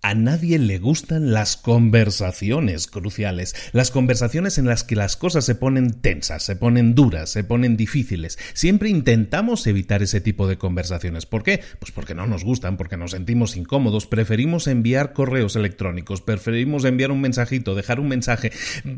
A nadie le gustan las conversaciones cruciales, las conversaciones en las que las cosas se ponen tensas, se ponen duras, se ponen difíciles. Siempre intentamos evitar ese tipo de conversaciones. ¿Por qué? Pues porque no nos gustan, porque nos sentimos incómodos, preferimos enviar correos electrónicos, preferimos enviar un mensajito, dejar un mensaje,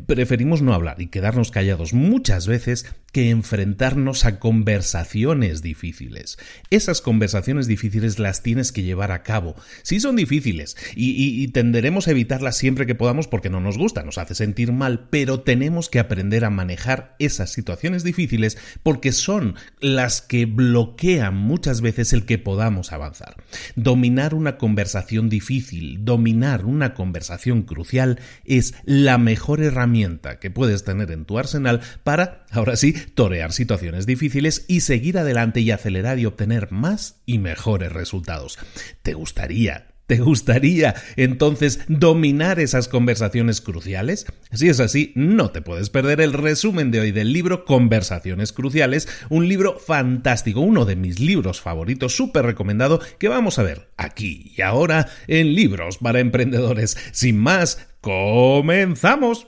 preferimos no hablar y quedarnos callados muchas veces que enfrentarnos a conversaciones difíciles. Esas conversaciones difíciles las tienes que llevar a cabo. Si son difíciles, y, tenderemos a evitarla siempre que podamos porque no nos gusta, nos hace sentir mal, pero tenemos que aprender a manejar esas situaciones difíciles porque son las que bloquean muchas veces el que podamos avanzar. Dominar una conversación difícil, dominar una conversación crucial es la mejor herramienta que puedes tener en tu arsenal para, ahora sí, torear situaciones difíciles y seguir adelante y acelerar y obtener más y mejores resultados. ¿Te gustaría ¿Te gustaría entonces dominar esas conversaciones cruciales? Si es así, no te puedes perder el resumen de hoy del libro Conversaciones Cruciales, un libro fantástico, uno de mis libros favoritos, súper recomendado, que vamos a ver aquí y ahora en Libros para Emprendedores. Sin más, comenzamos.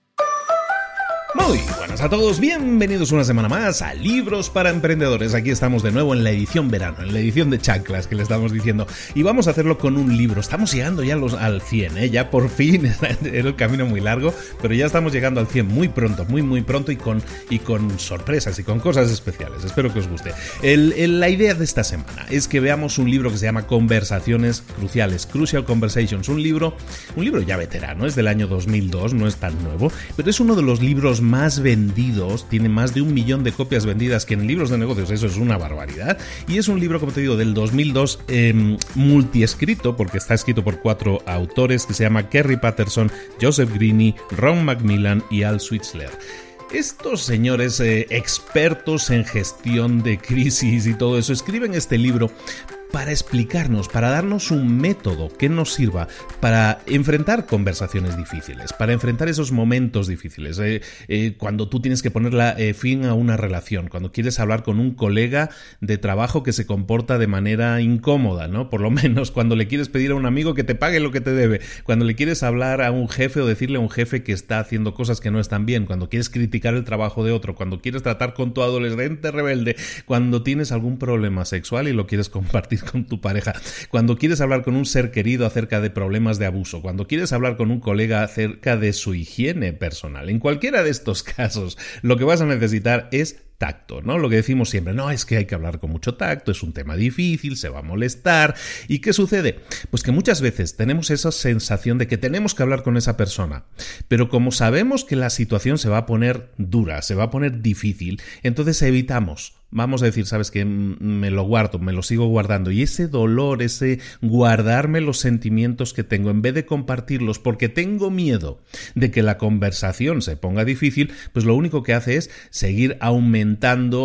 Buenas a todos, bienvenidos una semana más a Libros para Emprendedores. Aquí estamos de nuevo en la edición verano, en la edición de chanclas que le estamos diciendo. Y vamos a hacerlo con un libro. Estamos llegando ya los, al 100, ¿eh? ya por fin. Era el camino muy largo, pero ya estamos llegando al 100 muy pronto, muy, muy pronto y con, y con sorpresas y con cosas especiales. Espero que os guste. la idea de esta semana es que veamos un libro que se llama Conversaciones Cruciales, Crucial Conversations. Un libro, un libro ya veterano, es del año 2002, no es tan nuevo, pero es uno de los libros más vendidos, tiene más de un millón de copias vendidas que en libros de negocios, eso es una barbaridad. Y es un libro, como te digo, del 2002, eh, multiescrito, porque está escrito por cuatro autores que se llama Kerry Patterson, Joseph Greene, Ron Macmillan y Al Switzler. Estos señores eh, expertos en gestión de crisis y todo eso escriben este libro para explicarnos, para darnos un método que nos sirva para enfrentar conversaciones difíciles, para enfrentar esos momentos difíciles. Eh, eh, cuando tú tienes que poner eh, fin a una relación, cuando quieres hablar con un colega de trabajo que se comporta de manera incómoda, ¿no? Por lo menos cuando le quieres pedir a un amigo que te pague lo que te debe, cuando le quieres hablar a un jefe o decirle a un jefe que está haciendo cosas que no están bien, cuando quieres criticar el trabajo de otro, cuando quieres tratar con tu adolescente rebelde, cuando tienes algún problema sexual y lo quieres compartir con tu pareja, cuando quieres hablar con un ser querido acerca de problemas de abuso, cuando quieres hablar con un colega acerca de su higiene personal. En cualquiera de estos casos, lo que vas a necesitar es tacto, ¿no? Lo que decimos siempre, no, es que hay que hablar con mucho tacto, es un tema difícil, se va a molestar. ¿Y qué sucede? Pues que muchas veces tenemos esa sensación de que tenemos que hablar con esa persona, pero como sabemos que la situación se va a poner dura, se va a poner difícil, entonces evitamos vamos a decir, sabes que me lo guardo, me lo sigo guardando. Y ese dolor, ese guardarme los sentimientos que tengo, en vez de compartirlos porque tengo miedo de que la conversación se ponga difícil, pues lo único que hace es seguir aumentando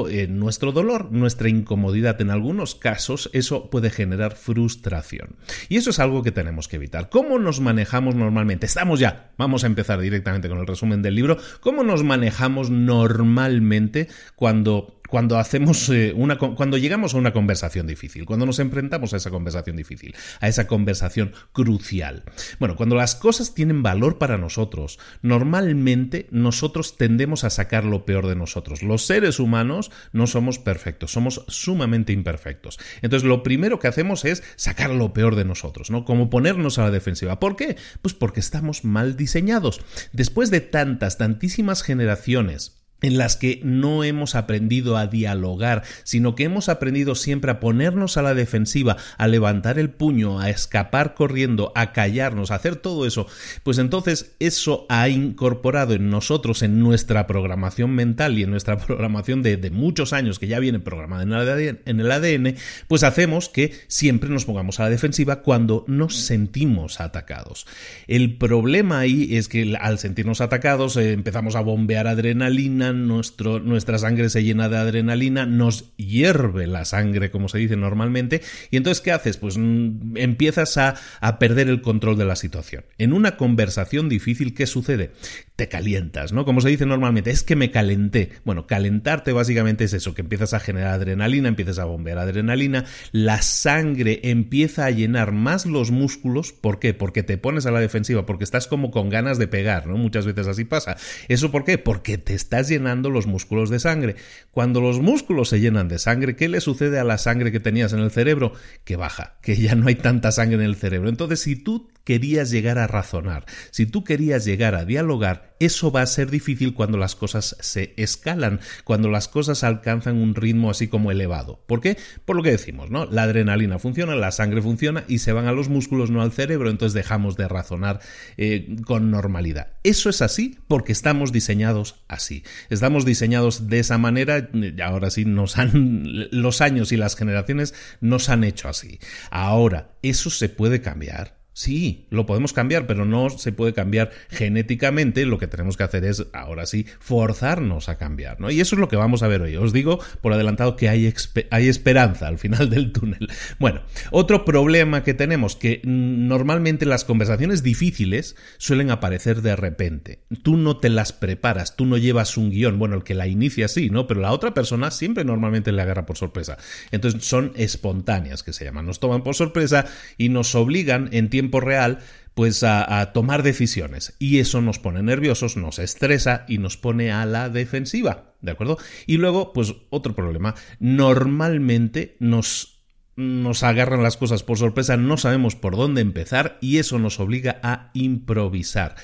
eh, nuestro dolor, nuestra incomodidad. En algunos casos eso puede generar frustración. Y eso es algo que tenemos que evitar. ¿Cómo nos manejamos normalmente? Estamos ya, vamos a empezar directamente con el resumen del libro. ¿Cómo nos manejamos normalmente cuando cuando hacemos eh, una cuando llegamos a una conversación difícil, cuando nos enfrentamos a esa conversación difícil, a esa conversación crucial. Bueno, cuando las cosas tienen valor para nosotros, normalmente nosotros tendemos a sacar lo peor de nosotros. Los seres humanos no somos perfectos, somos sumamente imperfectos. Entonces, lo primero que hacemos es sacar lo peor de nosotros, ¿no? Como ponernos a la defensiva. ¿Por qué? Pues porque estamos mal diseñados. Después de tantas, tantísimas generaciones en las que no hemos aprendido a dialogar, sino que hemos aprendido siempre a ponernos a la defensiva, a levantar el puño, a escapar corriendo, a callarnos, a hacer todo eso, pues entonces eso ha incorporado en nosotros, en nuestra programación mental y en nuestra programación de, muchos años que ya viene programada en el ADN, pues hacemos que siempre nos pongamos a la defensiva cuando nos sentimos atacados. El problema ahí es que al sentirnos atacados eh, empezamos a bombear adrenalina, nuestro, nuestra sangre se llena de adrenalina, nos hierve la sangre, como se dice normalmente, y entonces, ¿qué haces? Pues mm, empiezas a, a perder el control de la situación. En una conversación difícil, ¿qué sucede? Te calientas, ¿no? Como se dice normalmente, es que me calenté. Bueno, calentarte básicamente es eso, que empiezas a generar adrenalina, empiezas a bombear adrenalina, la sangre empieza a llenar más los músculos, ¿por qué? Porque te pones a la defensiva, porque estás como con ganas de pegar, ¿no? Muchas veces así pasa. ¿Eso por qué? Porque te estás llenando los músculos de sangre. Cuando los músculos se llenan de sangre, ¿qué le sucede a la sangre que tenías en el cerebro? Que baja, que ya no hay tanta sangre en el cerebro. Entonces, si tú querías llegar a razonar, si tú querías llegar a dialogar, eso va a ser difícil cuando las cosas se escalan, cuando las cosas alcanzan un ritmo así como elevado. ¿Por qué? Por lo que decimos, ¿no? La adrenalina funciona, la sangre funciona y se van a los músculos, no al cerebro, entonces dejamos de razonar eh, con normalidad. Eso es así porque estamos diseñados así. Estamos diseñados de esa manera, ahora sí nos han los años y las generaciones nos han hecho así. Ahora, eso se puede cambiar. Sí, lo podemos cambiar, pero no se puede cambiar genéticamente. Lo que tenemos que hacer es, ahora sí, forzarnos a cambiar, ¿no? Y eso es lo que vamos a ver hoy. Os digo por adelantado que hay, hay esperanza al final del túnel. Bueno, otro problema que tenemos, que normalmente las conversaciones difíciles suelen aparecer de repente. Tú no te las preparas, tú no llevas un guion. Bueno, el que la inicia sí, ¿no? Pero la otra persona siempre normalmente le agarra por sorpresa. Entonces son espontáneas, que se llaman. Nos toman por sorpresa y nos obligan en tiempo real pues a, tomar decisiones y eso nos pone nerviosos, nos estresa y nos pone a la defensiva, ¿de acuerdo? Y luego, pues otro problema, normalmente nos, nos agarran las cosas por sorpresa, no sabemos por dónde empezar y eso nos obliga a improvisar.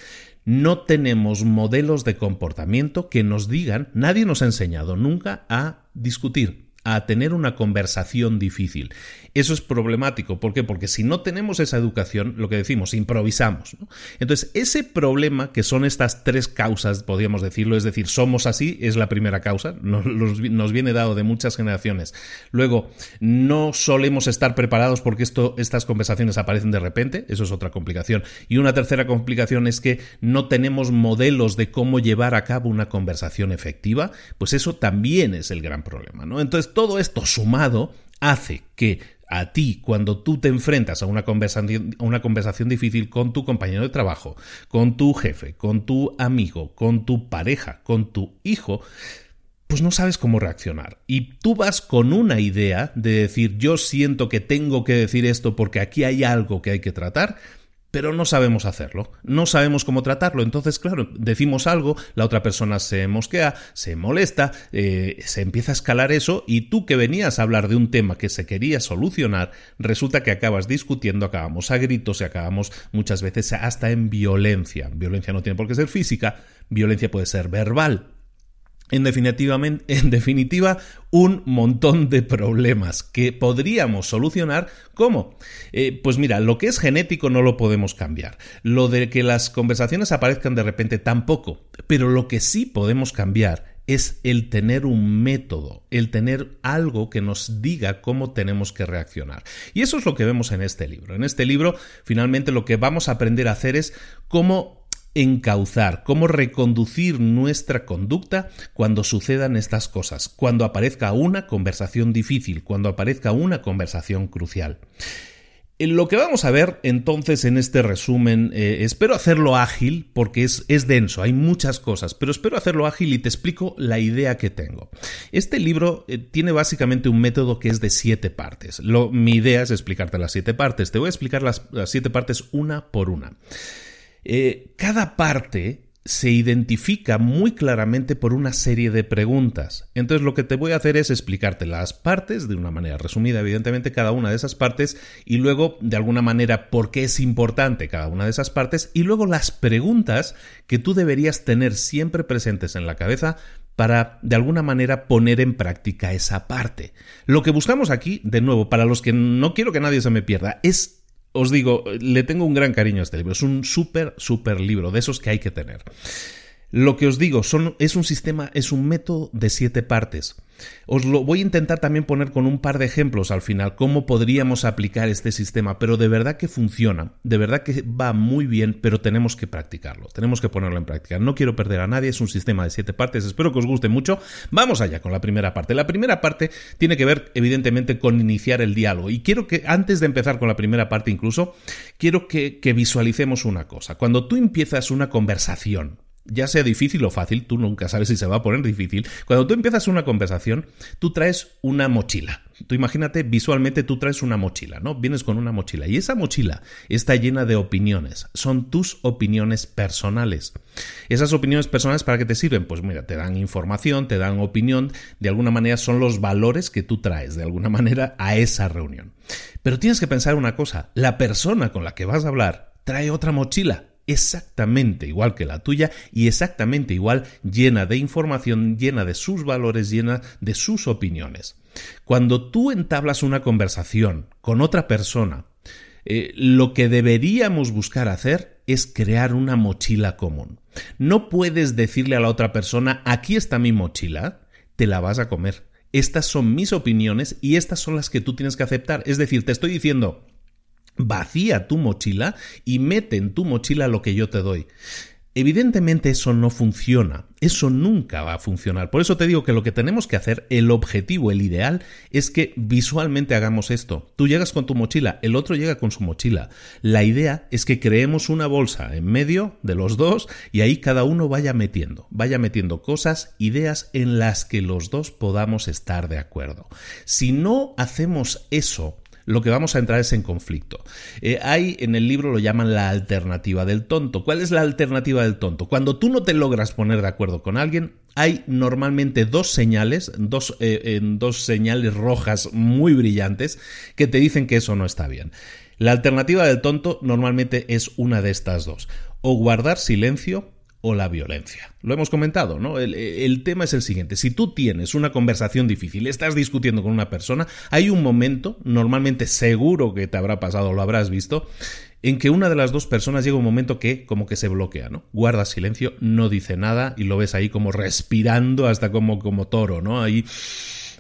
No tenemos modelos de comportamiento que nos digan, nadie nos ha enseñado nunca a discutir, a tener una conversación difícil. Eso es problemático. ¿Por qué? Porque si no tenemos esa educación, lo que decimos, improvisamos. Entonces, ese problema, que son estas tres causas, podríamos decirlo, es decir, somos así, es la primera causa, nos, nos viene dado de muchas generaciones. Luego, no solemos estar preparados porque esto, estas conversaciones aparecen de repente, eso es otra complicación. Y una tercera complicación es que no tenemos modelos de cómo llevar a cabo una conversación efectiva, pues eso también es el gran problema. ¿no? Entonces, todo esto sumado hace que a ti cuando tú te enfrentas a una conversación, a una conversación difícil con tu compañero de trabajo, con tu jefe, con tu amigo, con tu pareja, con tu hijo, pues no sabes cómo reaccionar. Y tú vas con una idea de decir yo siento que tengo que decir esto porque aquí hay algo que hay que tratar, pero no sabemos hacerlo, no sabemos cómo tratarlo. Entonces, claro, decimos algo, la otra persona se mosquea, se molesta, eh, se empieza a escalar eso y tú que venías a hablar de un tema que se quería solucionar, resulta que acabas discutiendo, acabamos a gritos y acabamos muchas veces hasta en violencia. Violencia no tiene por qué ser física, violencia puede ser verbal, en definitiva, un montón de problemas que podríamos solucionar. ¿Cómo? Eh, pues mira, lo que es genético no lo podemos cambiar. Lo de que las conversaciones aparezcan de repente tampoco. Pero lo que sí podemos cambiar es el tener un método, el tener algo que nos diga cómo tenemos que reaccionar. Y eso es lo que vemos en este libro. En este libro, finalmente, lo que vamos a aprender a hacer es cómo encauzar, cómo reconducir nuestra conducta cuando sucedan estas cosas, cuando aparezca una conversación difícil, cuando aparezca una conversación crucial. Lo que vamos a ver entonces en este resumen, eh, espero hacerlo ágil porque es, es, denso, hay muchas cosas, pero espero hacerlo ágil y te explico la idea que tengo. Este libro eh, tiene básicamente un método que es de siete partes. Lo, mi idea es explicarte las siete partes. Te voy a explicar las, las siete partes una por una. Eh, cada parte se identifica muy claramente por una serie de preguntas. Entonces lo que te voy a hacer es explicarte las partes de una manera resumida, evidentemente cada una de esas partes, y luego de alguna manera por qué es importante cada una de esas partes, y luego las preguntas que tú deberías tener siempre presentes en la cabeza para de alguna manera poner en práctica esa parte. Lo que buscamos aquí, de nuevo, para los que no quiero que nadie se me pierda, es os digo, le tengo un gran cariño a este libro. Es un súper, súper libro, de esos que hay que tener. Lo que os digo es un sistema, es un método de siete partes. Os lo voy a intentar también poner con un par de ejemplos al final, cómo podríamos aplicar este sistema, pero de verdad que funciona, de verdad que va muy bien, pero tenemos que practicarlo, tenemos que ponerlo en práctica. No quiero perder a nadie, es un sistema de siete partes, espero que os guste mucho. Vamos allá con la primera parte. La primera parte tiene que ver evidentemente con iniciar el diálogo y quiero que antes de empezar con la primera parte incluso, quiero que visualicemos una cosa. Cuando tú empiezas una conversación, ya sea difícil o fácil, tú nunca sabes si se va a poner difícil. Cuando tú empiezas una conversación, tú traes una mochila. Tú imagínate, visualmente tú traes una mochila, ¿no? Vienes con una mochila y esa mochila está llena de opiniones. Son tus opiniones personales. Esas opiniones personales para qué te sirven? Pues mira, te dan información, te dan opinión, de alguna manera son los valores que tú traes de alguna manera a esa reunión. Pero tienes que pensar una cosa, la persona con la que vas a hablar trae otra mochila exactamente igual que la tuya y exactamente igual llena de información, llena de sus valores, llena de sus opiniones. Cuando tú entablas una conversación con otra persona, eh, lo que deberíamos buscar hacer es crear una mochila común. No puedes decirle a la otra persona, aquí está mi mochila, te la vas a comer. Estas son mis opiniones y estas son las que tú tienes que aceptar. Es decir, te estoy diciendo, vacía tu mochila y mete en tu mochila lo que yo te doy. Evidentemente eso no funciona, eso nunca va a funcionar. Por eso te digo que lo que tenemos que hacer, el objetivo, el ideal, es que visualmente hagamos esto. Tú llegas con tu mochila, el otro llega con su mochila. La idea es que creemos una bolsa en medio de los dos y ahí cada uno vaya metiendo, vaya metiendo cosas, ideas en las que los dos podamos estar de acuerdo. Si no hacemos eso, lo que vamos a entrar es en conflicto. Eh, hay en el libro lo llaman la alternativa del tonto. ¿Cuál es la alternativa del tonto? Cuando tú no te logras poner de acuerdo con alguien, hay normalmente dos señales, dos, eh, dos señales rojas muy brillantes que te dicen que eso no está bien. La alternativa del tonto normalmente es una de estas dos. O guardar silencio o la violencia. Lo hemos comentado, ¿no? El, tema es el siguiente. Si tú tienes una conversación difícil, estás discutiendo con una persona, hay un momento, normalmente seguro que te habrá pasado lo habrás visto, en que una de las dos personas llega un momento que como que se bloquea, ¿no? Guarda silencio, no dice nada y lo ves ahí como respirando hasta como, como toro, ¿no? Ahí,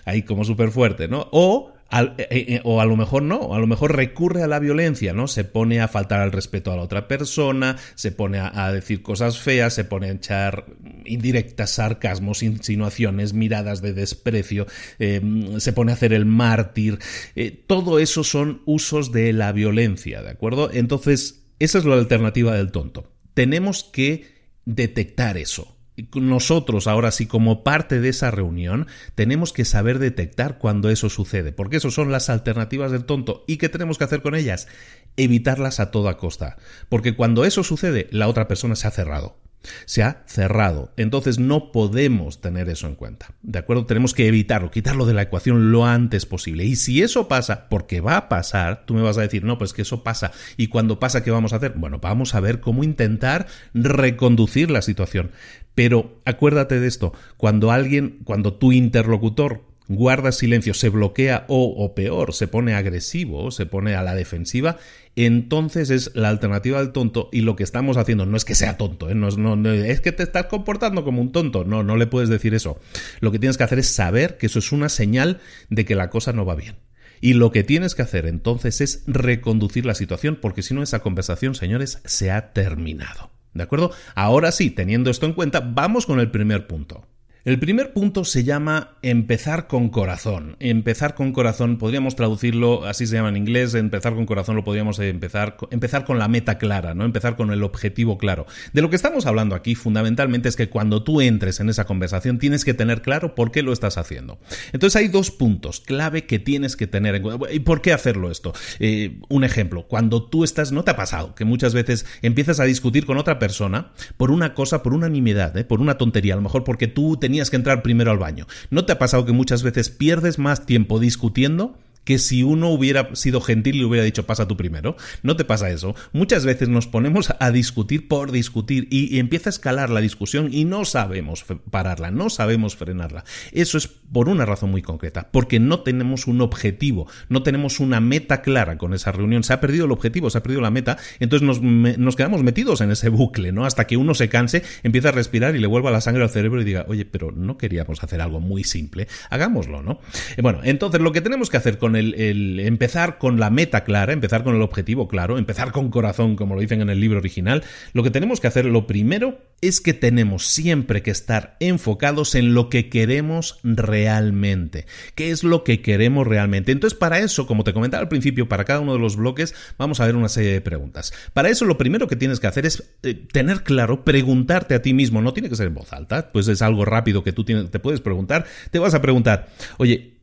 ahí como súper fuerte, ¿no? O eh, eh, o a lo mejor no, a lo mejor recurre a la violencia, ¿no? Se pone a faltar al respeto a la otra persona, se pone a, decir cosas feas, se pone a echar indirectas, sarcasmos, insinuaciones, miradas de desprecio, em, se pone a hacer el mártir. Eh, todo eso son usos de la violencia, ¿de acuerdo? Entonces, esa es la alternativa del tonto. Tenemos que detectar eso nosotros ahora sí como parte de esa reunión tenemos que saber detectar cuando eso sucede, porque eso son las alternativas del tonto. Y qué tenemos que hacer con ellas, evitarlas a toda costa, porque cuando eso sucede la otra persona se ha cerrado se ha cerrado. Entonces no podemos tener eso en cuenta. ¿De acuerdo? Tenemos que evitarlo, quitarlo de la ecuación lo antes posible. Y si eso pasa, porque va a pasar, tú me vas a decir, no, pues que eso pasa. ¿Y cuando pasa, qué vamos a hacer? Bueno, vamos a ver cómo intentar reconducir la situación. Pero acuérdate de esto, cuando alguien, cuando tu interlocutor guarda silencio, se bloquea o, o peor, se pone agresivo, se pone a la defensiva, entonces es la alternativa del tonto y lo que estamos haciendo no es que sea tonto, ¿eh? no, no, es que te estás comportando como un tonto, no, no le puedes decir eso. Lo que tienes que hacer es saber que eso es una señal de que la cosa no va bien. Y lo que tienes que hacer entonces es reconducir la situación, porque si no esa conversación, señores, se ha terminado. ¿De acuerdo? Ahora sí, teniendo esto en cuenta, vamos con el primer punto. El primer punto se llama empezar con corazón. Empezar con corazón, podríamos traducirlo, así se llama en inglés, empezar con corazón lo podríamos empezar, empezar con la meta clara, ¿no? Empezar con el objetivo claro. De lo que estamos hablando aquí fundamentalmente es que cuando tú entres en esa conversación tienes que tener claro por qué lo estás haciendo. Entonces hay dos puntos clave que tienes que tener en cuenta. ¿Y por qué hacerlo esto? Eh, un ejemplo, cuando tú estás, no te ha pasado que muchas veces empiezas a discutir con otra persona por una cosa, por una nimiedad, ¿eh? por una tontería, a lo mejor porque tú te tenías que entrar primero al baño. ¿No te ha pasado que muchas veces pierdes más tiempo discutiendo que si uno hubiera sido gentil y le hubiera dicho pasa tú primero. No te pasa eso. Muchas veces nos ponemos a discutir por discutir y, empieza a escalar la discusión y no sabemos pararla, no sabemos frenarla. Eso es por una razón muy concreta, porque no tenemos un objetivo, no tenemos una meta clara con esa reunión. Se ha perdido el objetivo, se ha perdido la meta, entonces nos, nos quedamos metidos en ese bucle, ¿no? Hasta que uno se canse, empieza a respirar y le vuelva la sangre al cerebro y diga, oye, pero no queríamos hacer algo muy simple, hagámoslo, ¿no? Eh, bueno, entonces lo que tenemos que hacer con el, empezar con la meta clara, empezar con el objetivo claro, empezar con corazón, como lo dicen en el libro original, lo que tenemos que hacer, lo primero, es que tenemos siempre que estar enfocados en lo que queremos realmente. ¿Qué es lo que queremos realmente? Entonces, para eso, como te comentaba al principio, para cada uno de los bloques, vamos a ver una serie de preguntas. Para eso, lo primero que tienes que hacer es eh, tener claro, preguntarte a ti mismo, no tiene que ser en voz alta, pues es algo rápido que tú te puedes preguntar, te vas a preguntar, oye,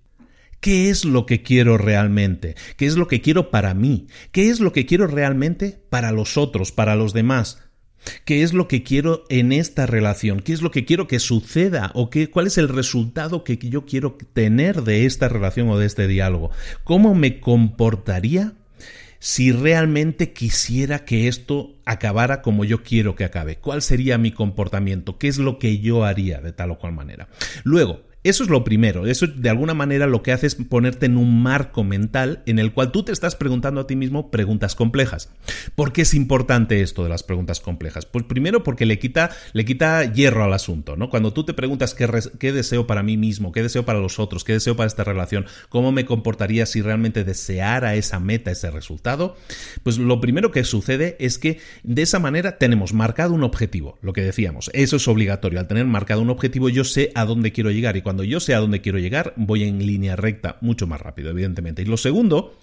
¿Qué es lo que quiero realmente? ¿Qué es lo que quiero para mí? ¿Qué es lo que quiero realmente para los otros, para los demás? ¿Qué es lo que quiero en esta relación? ¿Qué es lo que quiero que suceda? ¿O qué, cuál es el resultado que yo quiero tener de esta relación o de este diálogo? ¿Cómo me comportaría si realmente quisiera que esto acabara como yo quiero que acabe? ¿Cuál sería mi comportamiento? ¿Qué es lo que yo haría de tal o cual manera? Luego, eso es lo primero. Eso de alguna manera lo que hace es ponerte en un marco mental en el cual tú te estás preguntando a ti mismo preguntas complejas. ¿Por qué es importante esto de las preguntas complejas? Pues primero porque le quita, le quita hierro al asunto, ¿no? Cuando tú te preguntas qué, qué deseo para mí mismo, qué deseo para los otros, qué deseo para esta relación, cómo me comportaría si realmente deseara esa meta, ese resultado, pues lo primero que sucede es que de esa manera tenemos marcado un objetivo, lo que decíamos. Eso es obligatorio. Al tener marcado un objetivo yo sé a dónde quiero llegar y cuando yo sé a dónde quiero llegar, voy en línea recta mucho más rápido, evidentemente. Y lo segundo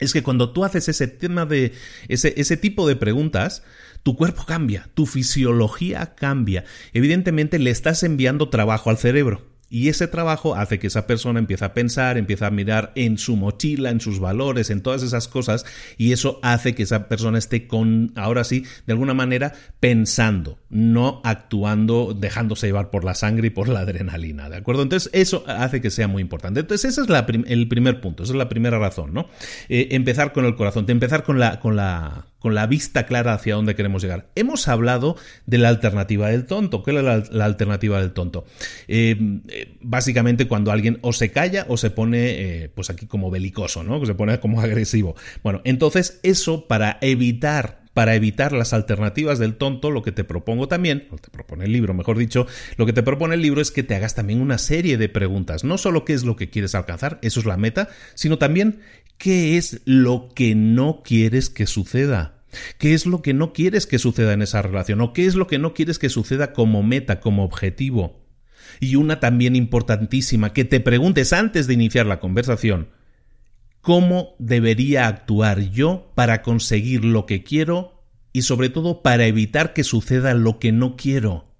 es que cuando tú haces ese tema de ese, ese tipo de preguntas, tu cuerpo cambia, tu fisiología cambia. Evidentemente le estás enviando trabajo al cerebro. Y ese trabajo hace que esa persona empiece a pensar, empiece a mirar en su mochila, en sus valores, en todas esas cosas, y eso hace que esa persona esté con, ahora sí, de alguna manera, pensando, no actuando, dejándose llevar por la sangre y por la adrenalina, ¿de acuerdo? Entonces, eso hace que sea muy importante. Entonces, ese es el primer punto, esa es la primera razón, ¿no? Eh, empezar con el corazón, empezar con la, con la, con la vista clara hacia dónde queremos llegar. Hemos hablado de la alternativa del tonto. ¿Qué es la, alternativa del tonto? Eh, eh, básicamente cuando alguien o se calla o se pone, eh, pues aquí como belicoso, ¿no? Que se pone como agresivo. Bueno, entonces eso para evitar para evitar las alternativas del tonto, lo que te propongo también, o te propone el libro, mejor dicho, lo que te propone el libro es que te hagas también una serie de preguntas, no solo qué es lo que quieres alcanzar, eso es la meta, sino también qué es lo que no quieres que suceda. ¿Qué es lo que no quieres que suceda en esa relación? ¿O qué es lo que no quieres que suceda como meta, como objetivo? Y una también importantísima, que te preguntes antes de iniciar la conversación, ¿cómo debería actuar yo para conseguir lo que quiero y sobre todo para evitar que suceda lo que no quiero?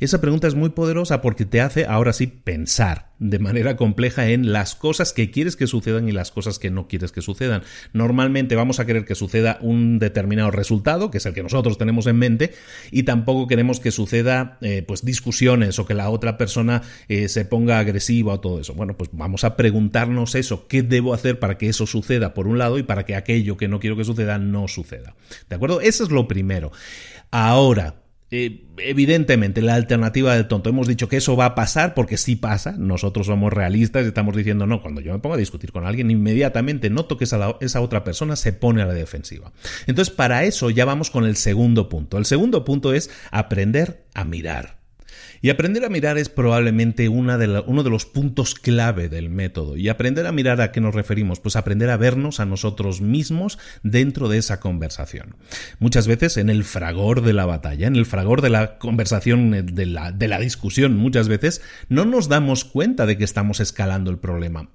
Esa pregunta es muy poderosa porque te hace ahora sí pensar de manera compleja en las cosas que quieres que sucedan y las cosas que no quieres que sucedan. Normalmente vamos a querer que suceda un determinado resultado, que es el que nosotros tenemos en mente, y tampoco queremos que suceda eh, pues discusiones o que la otra persona eh, se ponga agresiva o todo eso. Bueno, pues vamos a preguntarnos eso, ¿qué debo hacer para que eso suceda por un lado y para que aquello que no quiero que suceda no suceda? ¿De acuerdo? Eso es lo primero. Ahora, eh, evidentemente, la alternativa del tonto. Hemos dicho que eso va a pasar porque sí pasa. Nosotros somos realistas y estamos diciendo, no, cuando yo me pongo a discutir con alguien, inmediatamente noto que esa, esa otra persona se pone a la defensiva. Entonces, para eso ya vamos con el segundo punto. El segundo punto es aprender a mirar. Y aprender a mirar es probablemente una de uno de los puntos clave del método. Y aprender a mirar a qué nos referimos, pues aprender a vernos a nosotros mismos dentro de esa conversación. Muchas veces en el fragor de la batalla, en el fragor de la conversación, de la, de la discusión, muchas veces no nos damos cuenta de que estamos escalando el problema.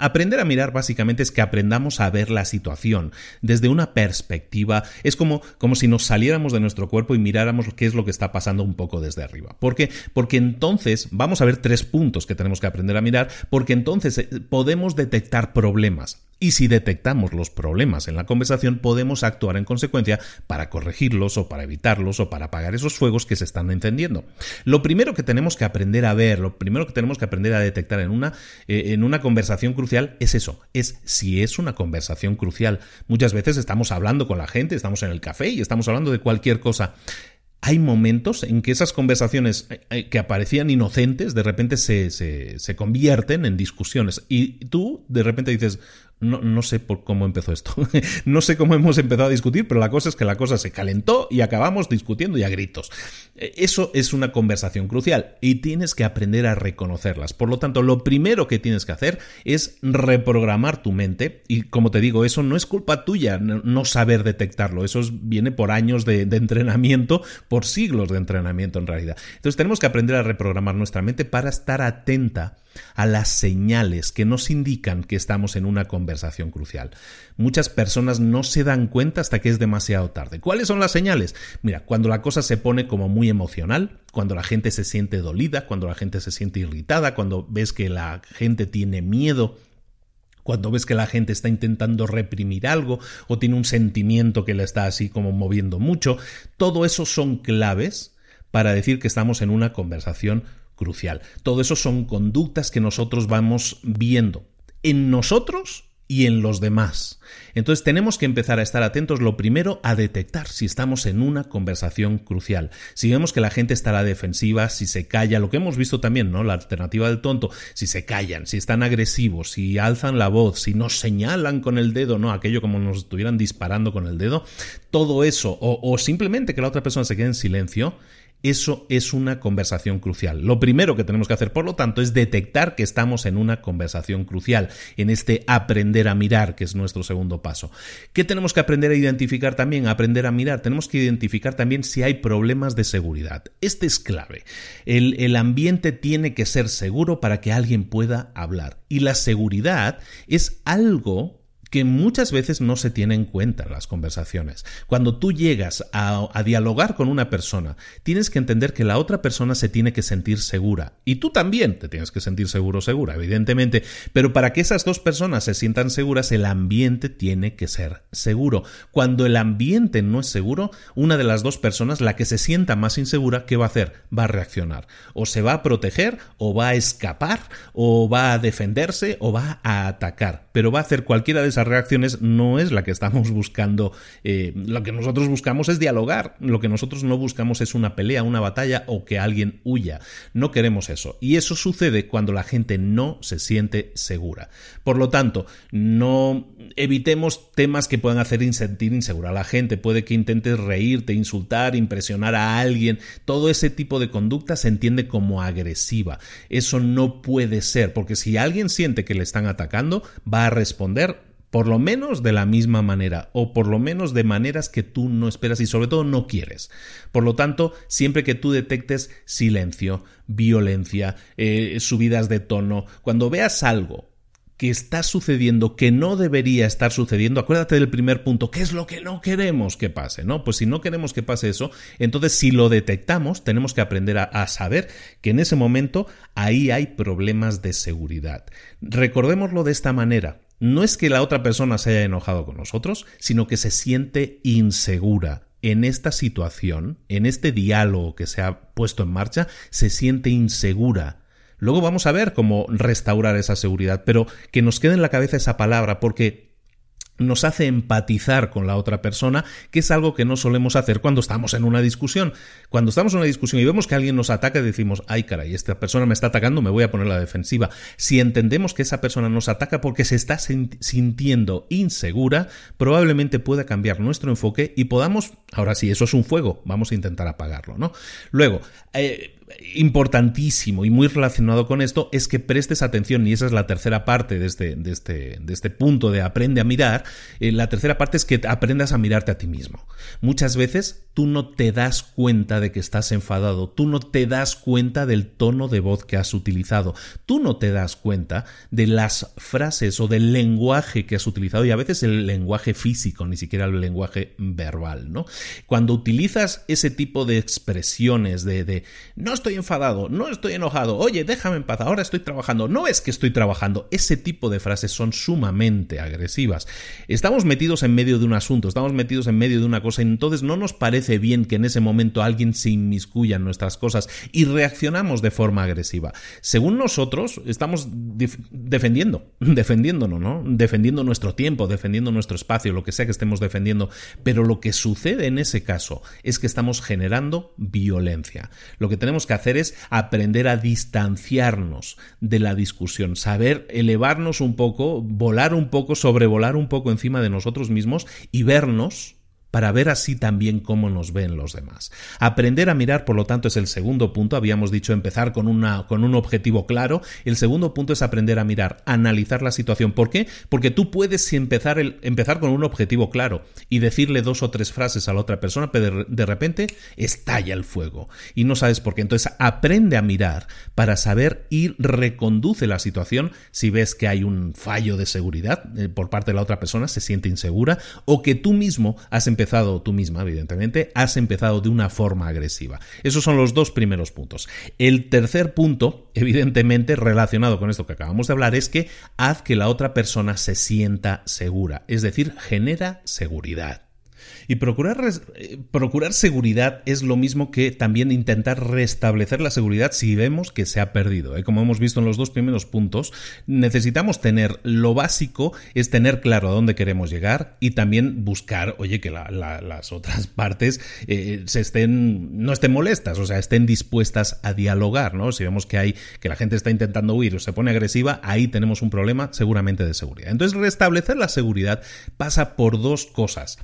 aprender a mirar básicamente es que aprendamos a ver la situación desde una perspectiva. Es como, como si nos saliéramos de nuestro cuerpo y miráramos qué es lo que está pasando un poco desde arriba. ¿Por qué? Porque entonces vamos a ver tres puntos que tenemos que aprender a mirar, porque entonces eh, podemos detectar problemas. Y si detectamos los problemas en la conversación, podemos actuar en consecuencia para corregirlos o para evitarlos o para apagar esos fuegos que se están encendiendo. Lo primero que tenemos que aprender a ver, lo primero que tenemos que aprender a detectar en una, eh, en una conversación crucial es eso, es si es una conversación crucial. Muchas veces estamos hablando con la gente, estamos en el café y estamos hablando de cualquier cosa hay momentos en que esas conversaciones eh, eh, que aparecían inocentes de repente se, se, se, convierten en discusiones. Y tú de repente dices, no, no sé por cómo empezó esto. no sé cómo hemos empezado a discutir, pero la cosa es que la cosa se calentó y acabamos discutiendo y a gritos. E, eso es una conversación crucial y tienes que aprender a reconocerlas. Por lo tanto, lo primero que tienes que hacer es reprogramar tu mente y como te digo, eso no es culpa tuya no saber detectarlo. Eso viene por años de, de entrenamiento, por siglos de entrenamiento en realidad. Entonces tenemos que aprender a reprogramar nuestra mente para estar atenta a las señales que nos indican que estamos en una conversación crucial. Muchas personas no se dan cuenta hasta que es demasiado tarde. ¿Cuáles son las señales? Mira, cuando la cosa se pone como muy emocional, cuando la gente se siente dolida, cuando la gente se siente irritada, cuando ves que la gente tiene miedo, cuando ves que la gente está intentando reprimir algo o tiene un sentimiento que le está así como moviendo mucho, todo eso son claves para decir que estamos en una conversación crucial. Todo eso son conductas que nosotros vamos viendo en nosotros y en los demás. Entonces tenemos que empezar a estar atentos, lo primero, a detectar si estamos en una conversación crucial. Si vemos que la gente está a la defensiva, si se calla, lo que hemos visto también, ¿no? La alternativa del tonto, si se callan, si están agresivos, si alzan la voz, si nos señalan con el dedo, ¿no? Aquello como nos estuvieran disparando con el dedo, todo eso, o, o simplemente que la otra persona se quede en silencio, eso es una conversación crucial. Lo primero que tenemos que hacer, por lo tanto, es detectar que estamos en una conversación crucial, en este aprender a mirar, que es nuestro segundo paso. ¿Qué tenemos que aprender a identificar también? aprender a mirar. Tenemos que identificar también si hay problemas de seguridad. Este es clave. El, el ambiente tiene que ser seguro para que alguien pueda hablar. Y la seguridad es algo que muchas veces no se tiene en cuenta en las conversaciones. Cuando tú llegas a, dialogar con una persona, tienes que entender que la otra persona se tiene que sentir segura. Y tú también te tienes que sentir seguro segura, evidentemente. Pero para que esas dos personas se sientan seguras, el ambiente tiene que ser seguro. Cuando el ambiente no es seguro, una de las dos personas, la que se sienta más insegura, ¿qué va a hacer? Va a reaccionar. O se va a proteger, o va a escapar, o va a defenderse, o va a atacar. Pero va a hacer cualquiera de esas reacciones no es la que estamos buscando. Eh, lo que nosotros buscamos es dialogar. Lo que nosotros no buscamos es una pelea, una batalla o que alguien huya. No queremos eso. Y eso sucede cuando la gente no se siente segura. Por lo tanto, no evitemos temas que puedan hacer sentir insegura a la gente. Puede que intentes reírte, insultar, impresionar a alguien. Todo ese tipo de conducta se entiende como agresiva. Eso no puede ser, porque si alguien siente que le están atacando, va a responder por lo menos de la misma manera o por lo menos de maneras que tú no esperas y sobre todo no quieres. Por lo tanto, siempre que tú detectes silencio, violencia, eh, subidas de tono, cuando veas algo que está sucediendo que no debería estar sucediendo, acuérdate del primer punto, ¿qué es lo que no queremos que pase? ¿No? Pues si no queremos que pase eso, entonces si lo detectamos, tenemos que aprender a, a saber que en ese momento ahí hay problemas de seguridad. Recordémoslo de esta manera no es que la otra persona se haya enojado con nosotros, sino que se siente insegura. En esta situación, en este diálogo que se ha puesto en marcha, se siente insegura. Luego vamos a ver cómo restaurar esa seguridad, pero que nos quede en la cabeza esa palabra, porque nos hace empatizar con la otra persona, que es algo que no solemos hacer cuando estamos en una discusión. Cuando estamos en una discusión y vemos que alguien nos ataca, decimos, ay caray, esta persona me está atacando, me voy a poner la defensiva. Si entendemos que esa persona nos ataca porque se está sintiendo insegura, probablemente pueda cambiar nuestro enfoque y podamos Ahora sí, eso es un fuego, vamos a intentar apagarlo, ¿no? Luego, eh, importantísimo y muy relacionado con esto es que prestes atención, y esa es la tercera parte de este, este, este punto de aprende a mirar, eh, la tercera parte es que aprendas a mirarte a ti mismo. Muchas veces tú no te das cuenta de que estás enfadado, tú no te das cuenta del tono de voz que has utilizado, tú no te das cuenta de las frases o del lenguaje que has utilizado y a veces el lenguaje físico, ni siquiera el lenguaje verbal, ¿no? Cuando utilizas ese tipo de expresiones de, no estoy enfadado, no estoy enojado, oye, déjame en paz, ahora estoy trabajando, no es que estoy trabajando, ese tipo de frases son sumamente agresivas. Estamos metidos en medio de un asunto, estamos metidos en medio de una cosa y entonces no nos parece bien que en ese momento alguien se inmiscuya en nuestras cosas y reaccionamos de forma agresiva. Según nosotros, estamos defendiendo, defendiéndonos, ¿no? Defendiendo nuestro tiempo, defendiendo nuestro espacio, lo que sea que estemos defendiendo, pero lo que sucede en ese caso es que estamos generando violencia. Lo que tenemos que hacer es aprender a distanciarnos de la discusión, saber elevarnos un poco, volar un poco, sobrevolar un poco encima de nosotros mismos y vernos para ver así también cómo nos ven los demás. Aprender a mirar, por lo tanto, es el segundo punto. Habíamos dicho empezar con, una, con un objetivo claro. El segundo punto es aprender a mirar, analizar la situación. ¿Por qué? Porque tú puedes empezar, el, empezar con un objetivo claro y decirle dos o tres frases a la otra persona, pero de, repente estalla el fuego y no sabes por qué. Entonces aprende a mirar para saber y reconduce la situación si ves que hay un fallo de seguridad eh, por parte de la otra persona, se siente insegura o que tú mismo has empezado empezado tú misma, evidentemente, has empezado de una forma agresiva. Esos son los dos primeros puntos. El tercer punto, evidentemente, relacionado con esto que acabamos de hablar, es que haz que la otra persona se sienta segura, es decir, genera seguridad. Y procurar, eh, procurar seguridad es lo mismo que también intentar restablecer la seguridad si vemos que se ha perdido. ¿eh? Como hemos visto en los dos primeros puntos, necesitamos tener lo básico, es tener claro a dónde queremos llegar y también buscar, oye, que las otras partes eh, se estén, no estén molestas, o sea, estén dispuestas a dialogar, ¿no? Si vemos que hay, que la gente está intentando huir o se pone agresiva, ahí tenemos un problema seguramente de seguridad. Entonces, restablecer la seguridad pasa por dos cosas.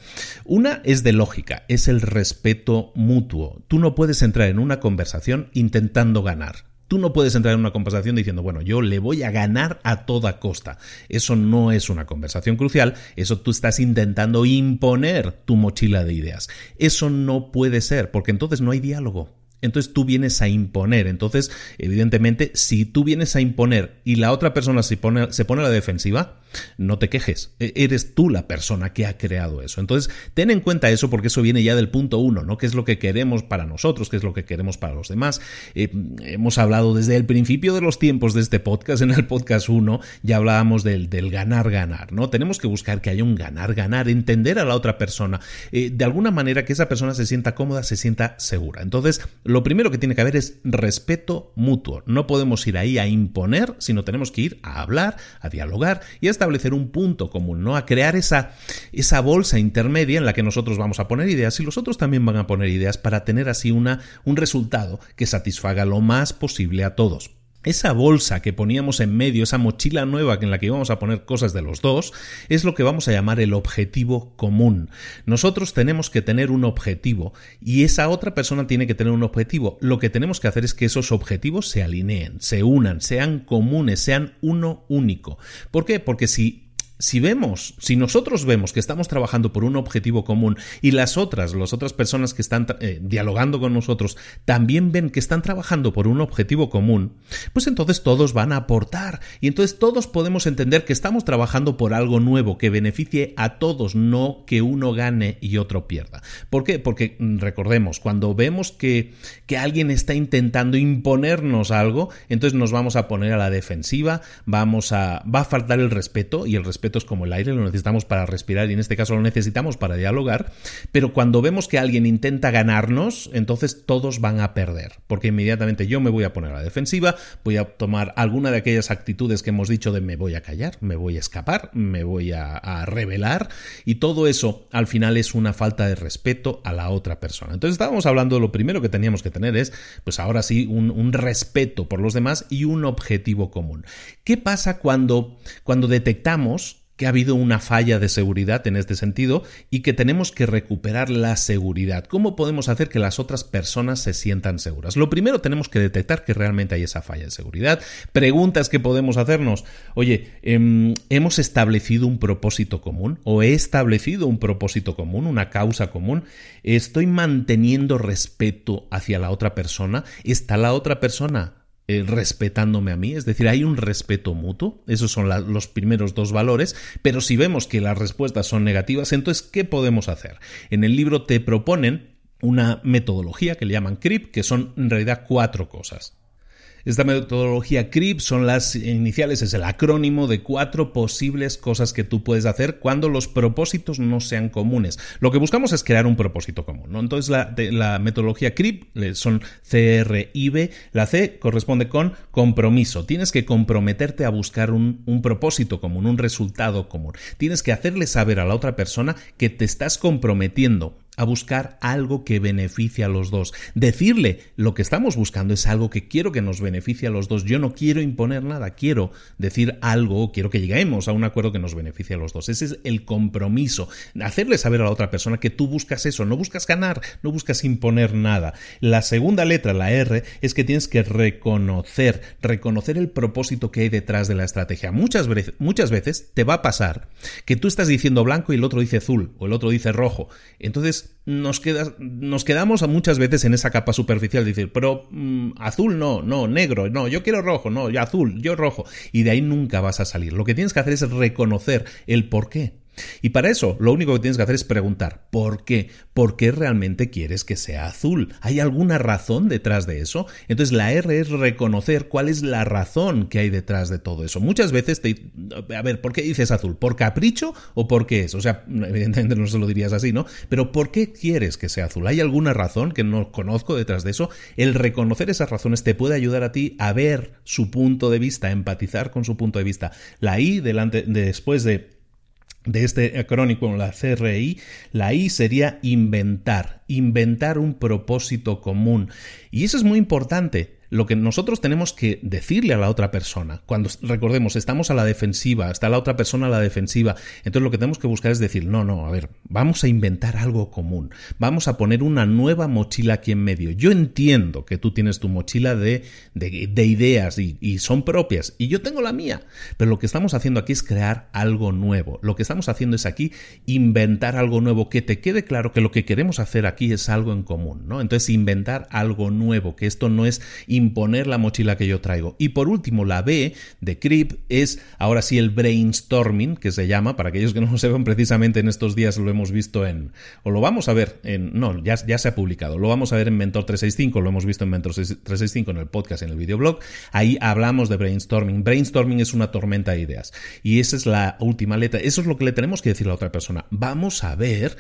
Una es de lógica, es el respeto mutuo. Tú no puedes entrar en una conversación intentando ganar. Tú no puedes entrar en una conversación diciendo, bueno, yo le voy a ganar a toda costa. Eso no es una conversación crucial, eso tú estás intentando imponer tu mochila de ideas. Eso no puede ser, porque entonces no hay diálogo entonces tú vienes a imponer. Entonces, evidentemente, si tú vienes a imponer y la otra persona se pone, se pone a la defensiva, no te quejes. E, eres tú la persona que ha creado eso. Entonces, ten en cuenta eso porque eso viene ya del punto uno, ¿no? ¿Qué es lo que queremos para nosotros? ¿Qué es lo que queremos para los demás? Eh, hemos hablado desde el principio de los tiempos de este podcast, en el podcast 1, ya hablábamos del, ganar-ganar, ¿no? Tenemos que buscar que haya un ganar-ganar, entender a la otra persona, eh, de alguna manera que esa persona se sienta cómoda, se sienta segura. Entonces, lo primero que tiene que haber es respeto mutuo. No podemos ir ahí a imponer, sino tenemos que ir a hablar, a dialogar y a establecer un punto común, ¿no? A crear esa, esa bolsa intermedia en la que nosotros vamos a poner ideas y los otros también van a poner ideas para tener así una, un resultado que satisfaga lo más posible a todos. Esa bolsa que poníamos en medio, esa mochila nueva en la que íbamos a poner cosas de los dos, es lo que vamos a llamar el objetivo común. Nosotros tenemos que tener un objetivo y esa otra persona tiene que tener un objetivo. Lo que tenemos que hacer es que esos objetivos se alineen, se unan, sean comunes, sean uno único. ¿Por qué? Porque si si vemos, si nosotros vemos que estamos trabajando por un objetivo común y las otras, las otras personas que están eh, dialogando con nosotros también ven que están trabajando por un objetivo común, pues entonces todos van a aportar y entonces todos podemos entender que estamos trabajando por algo nuevo que beneficie a todos, no que uno gane y otro pierda. ¿Por qué? Porque mm, recordemos, cuando vemos que, que alguien está intentando imponernos algo, entonces nos vamos a poner a la defensiva, vamos a, va a faltar el respeto y el respeto como el aire, lo necesitamos para respirar y en este caso lo necesitamos para dialogar, pero cuando vemos que alguien intenta ganarnos, entonces todos van a perder, porque inmediatamente yo me voy a poner a la defensiva, voy a tomar alguna de aquellas actitudes que hemos dicho de me voy a callar, me voy a escapar, me voy a, revelar y todo eso al final es una falta de respeto a la otra persona. Entonces estábamos hablando de lo primero que teníamos que tener es, pues ahora sí, un, un respeto por los demás y un objetivo común. ¿Qué pasa cuando, cuando detectamos que ha habido una falla de seguridad en este sentido y que tenemos que recuperar la seguridad. ¿Cómo podemos hacer que las otras personas se sientan seguras? Lo primero tenemos que detectar que realmente hay esa falla de seguridad. Preguntas que podemos hacernos. Oye, em, ¿hemos establecido un propósito común? ¿O he establecido un propósito común, una causa común? ¿Estoy manteniendo respeto hacia la otra persona? ¿Está la otra persona eh, respetándome a mí, es decir, hay un respeto mutuo, esos son los primeros dos valores, pero si vemos que las respuestas son negativas, entonces, ¿qué podemos hacer? En el libro te proponen una metodología que le llaman CRIP, que son en realidad cuatro cosas. Esta metodología CRIP son las iniciales, es el acrónimo de cuatro posibles cosas que tú puedes hacer cuando los propósitos no sean comunes. Lo que buscamos es crear un propósito común. ¿no? Entonces la, la metodología CRIP son CRIB. La C corresponde con compromiso. Tienes que comprometerte a buscar un, un propósito común, un resultado común. Tienes que hacerle saber a la otra persona que te estás comprometiendo a buscar algo que beneficie a los dos. Decirle lo que estamos buscando es algo que quiero que nos beneficie a los dos. Yo no quiero imponer nada, quiero decir algo, quiero que lleguemos a un acuerdo que nos beneficie a los dos. Ese es el compromiso. Hacerle saber a la otra persona que tú buscas eso, no buscas ganar, no buscas imponer nada. La segunda letra, la R, es que tienes que reconocer, reconocer el propósito que hay detrás de la estrategia. Muchas veces, muchas veces te va a pasar que tú estás diciendo blanco y el otro dice azul o el otro dice rojo. Entonces, nos, nos quedamos muchas veces en esa capa superficial, de decir, pero mm, azul no, no, negro, no, yo quiero rojo, no, yo azul, yo rojo, y de ahí nunca vas a salir. Lo que tienes que hacer es reconocer el por qué. Y para eso lo único que tienes que hacer es preguntar ¿por qué? ¿Por qué realmente quieres que sea azul? ¿Hay alguna razón detrás de eso? Entonces la R es reconocer cuál es la razón que hay detrás de todo eso. Muchas veces te... A ver, ¿por qué dices azul? ¿Por capricho o por qué es? O sea, evidentemente no se lo dirías así, ¿no? Pero ¿por qué quieres que sea azul? ¿Hay alguna razón que no conozco detrás de eso? El reconocer esas razones te puede ayudar a ti a ver su punto de vista, empatizar con su punto de vista. La I delante, después de de este acrónimo, la CRI, la I sería inventar, inventar un propósito común. Y eso es muy importante lo que nosotros tenemos que decirle a la otra persona, cuando recordemos, estamos a la defensiva, está la otra persona a la defensiva, entonces lo que tenemos que buscar es decir, no, no, a ver, vamos a inventar algo común, vamos a poner una nueva mochila aquí en medio. Yo entiendo que tú tienes tu mochila de, de, ideas y, son propias, y yo tengo la mía, pero lo que estamos haciendo aquí es crear algo nuevo, lo que estamos haciendo es aquí inventar algo nuevo, que te quede claro que lo que queremos hacer aquí es algo en común, ¿no? Entonces inventar algo nuevo, que esto no es imponer la mochila que yo traigo. Y por último, la B de CRIP es ahora sí el brainstorming, que se llama, para aquellos que no lo sepan precisamente en estos días lo hemos visto en, o lo vamos a ver en, no, ya, ya se ha publicado, lo vamos a ver en Mentor 365, lo hemos visto en Mentor 365 en el podcast, en el videoblog, ahí hablamos de brainstorming. Brainstorming es una tormenta de ideas y esa es la última letra, eso es lo que le tenemos que decir a la otra persona. Vamos a ver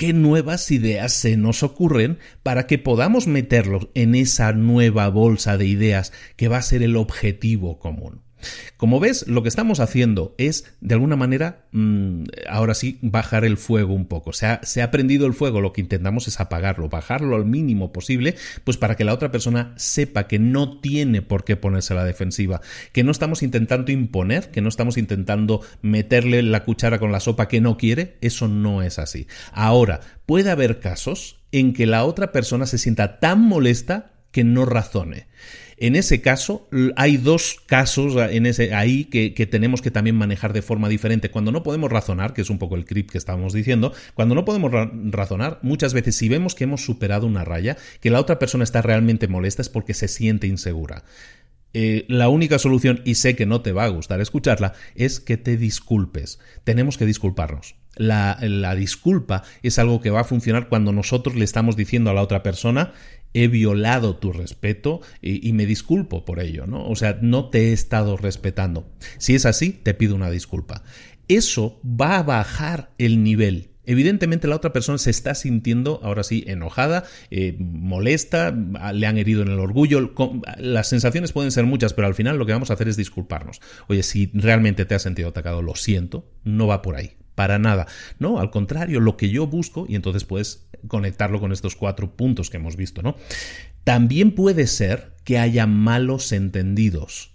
qué nuevas ideas se nos ocurren para que podamos meterlos en esa nueva bolsa de ideas que va a ser el objetivo común. Como ves, lo que estamos haciendo es, de alguna manera, mm, ahora sí, bajar el fuego un poco. Se ha, se ha prendido el fuego, lo que intentamos es apagarlo, bajarlo al mínimo posible, pues para que la otra persona sepa que no tiene por qué ponerse a la defensiva, que no estamos intentando imponer, que no estamos intentando meterle la cuchara con la sopa que no quiere, eso no es así. Ahora, puede haber casos en que la otra persona se sienta tan molesta que no razone. En ese caso, hay dos casos ese, ahí que, tenemos que también manejar de forma diferente. Cuando no podemos razonar, que es un poco el crip que estábamos diciendo, cuando no podemos razonar, muchas veces si vemos que hemos superado una raya, que la otra persona está realmente molesta, es porque se siente insegura. Eh, la única solución, y sé que no te va a gustar escucharla, es que te disculpes. Tenemos que disculparnos. La, disculpa es algo que va a funcionar cuando nosotros le estamos diciendo a la otra persona he violado tu respeto y, me disculpo por ello, ¿no? O sea, no te he estado respetando. Si es así, te pido una disculpa. Eso va a bajar el nivel Evidentemente la otra persona se está sintiendo ahora sí enojada, eh, molesta, le han herido en el orgullo. Las sensaciones pueden ser muchas, pero al final lo que vamos a hacer es disculparnos. Oye, si realmente te has sentido atacado, lo siento, no va por ahí para nada. No, al contrario, lo que yo busco, y entonces puedes conectarlo con estos cuatro puntos que hemos visto, ¿no? También puede ser que haya malos entendidos.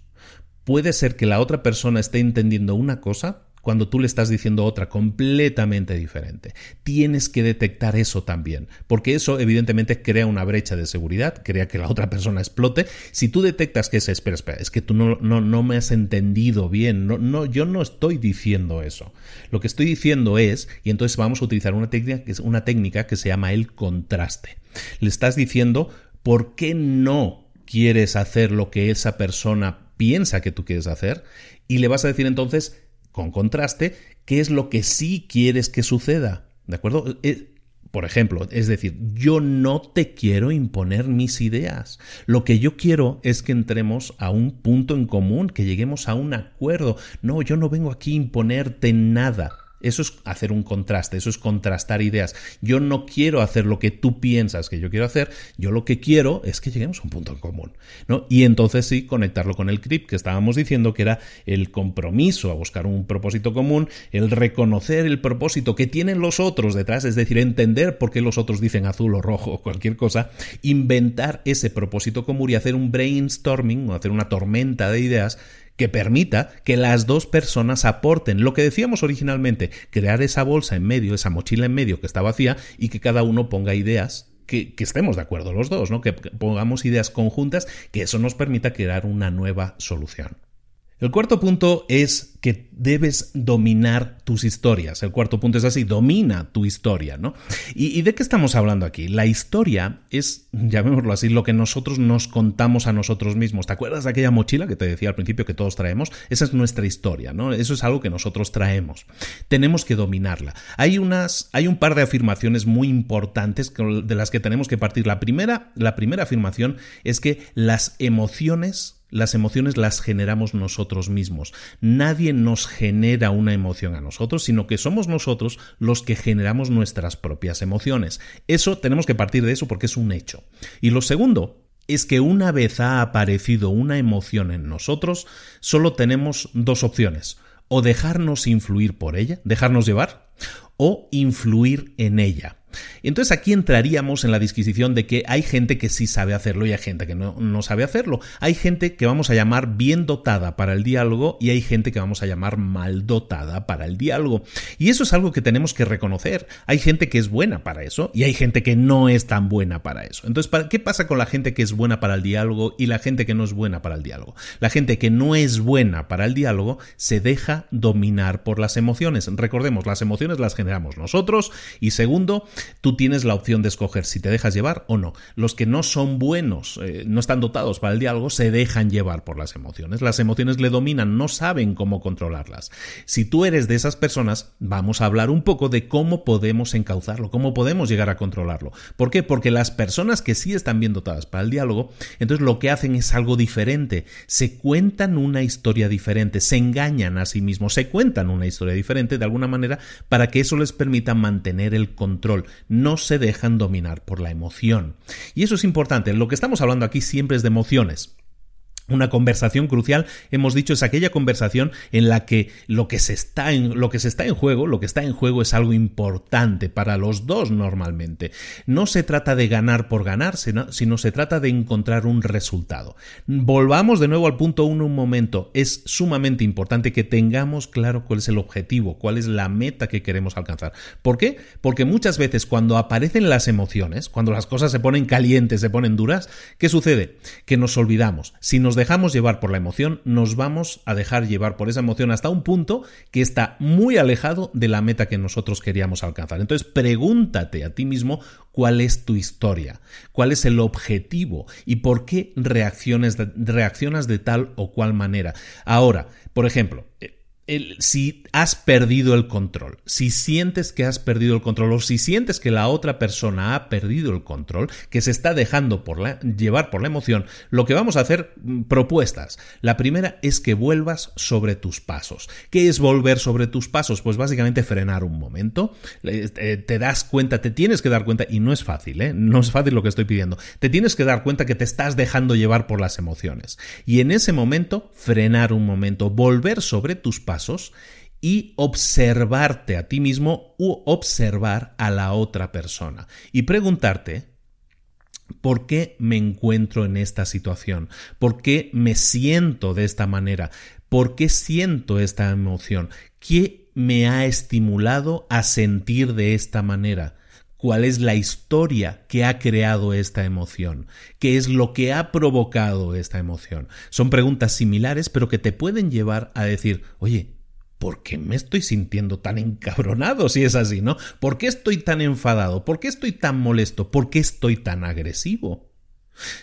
Puede ser que la otra persona esté entendiendo una cosa cuando tú le estás diciendo otra completamente diferente. Tienes que detectar eso también, porque eso evidentemente crea una brecha de seguridad, crea que la otra persona explote. Si tú detectas que es, espera, espera, es que tú no, no, no me has entendido bien, no, no, yo no estoy diciendo eso. Lo que estoy diciendo es, y entonces vamos a utilizar una técnica que es una técnica que se llama el contraste. Le estás diciendo por qué no quieres hacer lo que esa persona piensa que tú quieres hacer y le vas a decir entonces, con contraste, qué es lo que sí quieres que suceda. ¿De acuerdo? Eh, por ejemplo, es decir, yo no te quiero imponer mis ideas. Lo que yo quiero es que entremos a un punto en común, que lleguemos a un acuerdo. No, yo no vengo aquí a imponerte nada. Eso es hacer un contraste, eso es contrastar ideas. Yo no quiero hacer lo que tú piensas que yo quiero hacer, yo lo que quiero es que lleguemos a un punto en común. ¿no? Y entonces sí, conectarlo con el CRIP que estábamos diciendo que era el compromiso a buscar un propósito común, el reconocer el propósito que tienen los otros detrás, es decir, entender por qué los otros dicen azul o rojo o cualquier cosa, inventar ese propósito común y hacer un brainstorming o hacer una tormenta de ideas que permita que las dos personas aporten lo que decíamos originalmente, crear esa bolsa en medio, esa mochila en medio que está vacía y que cada uno ponga ideas que, que, estemos de acuerdo los dos, ¿no? Que pongamos ideas conjuntas, que eso nos permita crear una nueva solución. El cuarto punto es que debes dominar tus historias. El cuarto punto es así, domina tu historia, ¿no? ¿Y, de qué estamos hablando aquí? La historia es, llamémoslo así, lo que nosotros nos contamos a nosotros mismos. ¿Te acuerdas de aquella mochila que te decía al principio que todos traemos? Esa es nuestra historia, ¿no? Eso es algo que nosotros traemos. Tenemos que dominarla. Hay unas, hay un par de afirmaciones muy importantes de las que tenemos que partir. La primera, la primera afirmación es que las emociones las emociones las generamos nosotros mismos. Nadie nos genera una emoción a nosotros, sino que somos nosotros los que generamos nuestras propias emociones. Eso tenemos que partir de eso porque es un hecho. Y lo segundo es que una vez ha aparecido una emoción en nosotros, solo tenemos dos opciones. O dejarnos influir por ella, dejarnos llevar, o influir en ella. Entonces aquí entraríamos en la disquisición de que hay gente que sí sabe hacerlo y hay gente que no, no, sabe hacerlo. Hay gente que vamos a llamar bien dotada para el diálogo y hay gente que vamos a llamar mal dotada para el diálogo. Y eso es algo que tenemos que reconocer. Hay gente que es buena para eso y hay gente que no es tan buena para eso. Entonces, ¿qué pasa con la gente que es buena para el diálogo y la gente que no es buena para el diálogo? La gente que no es buena para el diálogo se deja dominar por las emociones. Recordemos, las emociones las generamos nosotros y segundo, tú tienes la opción de escoger si te dejas llevar o no. Los que no son buenos, eh, no están dotados para el diálogo, se dejan llevar por las emociones. Las emociones le dominan, no saben cómo controlarlas. Si tú eres de esas personas, vamos a hablar un poco de cómo podemos encauzarlo, cómo podemos llegar a controlarlo. ¿Por qué? Porque las personas que sí están bien dotadas para el diálogo, entonces lo que hacen es algo diferente. Se cuentan una historia diferente, se engañan a sí mismos, se cuentan una historia diferente de alguna manera para que eso les permita mantener el control no se dejan dominar por la emoción. Y eso es importante, lo que estamos hablando aquí siempre es de emociones. Una conversación crucial, hemos dicho, es aquella conversación en la que lo que se está en, lo que se está en juego, lo que está en juego es algo importante para los dos normalmente. No se trata de ganar por ganar, sino, sino se trata de encontrar un resultado. Volvamos de nuevo al punto uno un momento. Es sumamente importante que tengamos claro cuál es el objetivo, cuál es la meta que queremos alcanzar. ¿Por qué? Porque muchas veces cuando aparecen las emociones, cuando las cosas se ponen calientes, se ponen duras, ¿qué sucede? Que nos olvidamos. Si nos dejamos llevar por la emoción, nos vamos a dejar llevar por esa emoción hasta un punto que está muy alejado de la meta que nosotros queríamos alcanzar. Entonces, pregúntate a ti mismo cuál es tu historia, cuál es el objetivo y por qué reacciones reaccionas de tal o cual manera. Ahora, por ejemplo, si has perdido el control, si sientes que has perdido el control o si sientes que la otra persona ha perdido el control, que se está dejando llevar por la emoción, lo que vamos a hacer, mm, propuestas. La primera es que vuelvas sobre tus pasos. ¿Qué es volver sobre tus pasos? Pues básicamente frenar un momento, eh, te das cuenta, te tienes que dar cuenta, y no es fácil, ¿eh? no es fácil lo que estoy pidiendo, te tienes que dar cuenta que te estás dejando llevar por las emociones. Y en ese momento, frenar un momento, volver sobre tus pasos y observarte a ti mismo u observar a la otra persona y preguntarte ¿Por qué me encuentro en esta situación? ¿Por qué me siento de esta manera? ¿Por qué siento esta emoción? ¿Qué me ha estimulado a sentir de esta manera? ¿Cuál es la historia que ha creado esta emoción? ¿Qué es lo que ha provocado esta emoción? Son preguntas similares, pero que te pueden llevar a decir, oye, ¿por qué me estoy sintiendo tan encabronado si es así, no? ¿Por qué estoy tan enfadado? ¿Por qué estoy tan molesto? ¿Por qué estoy tan agresivo?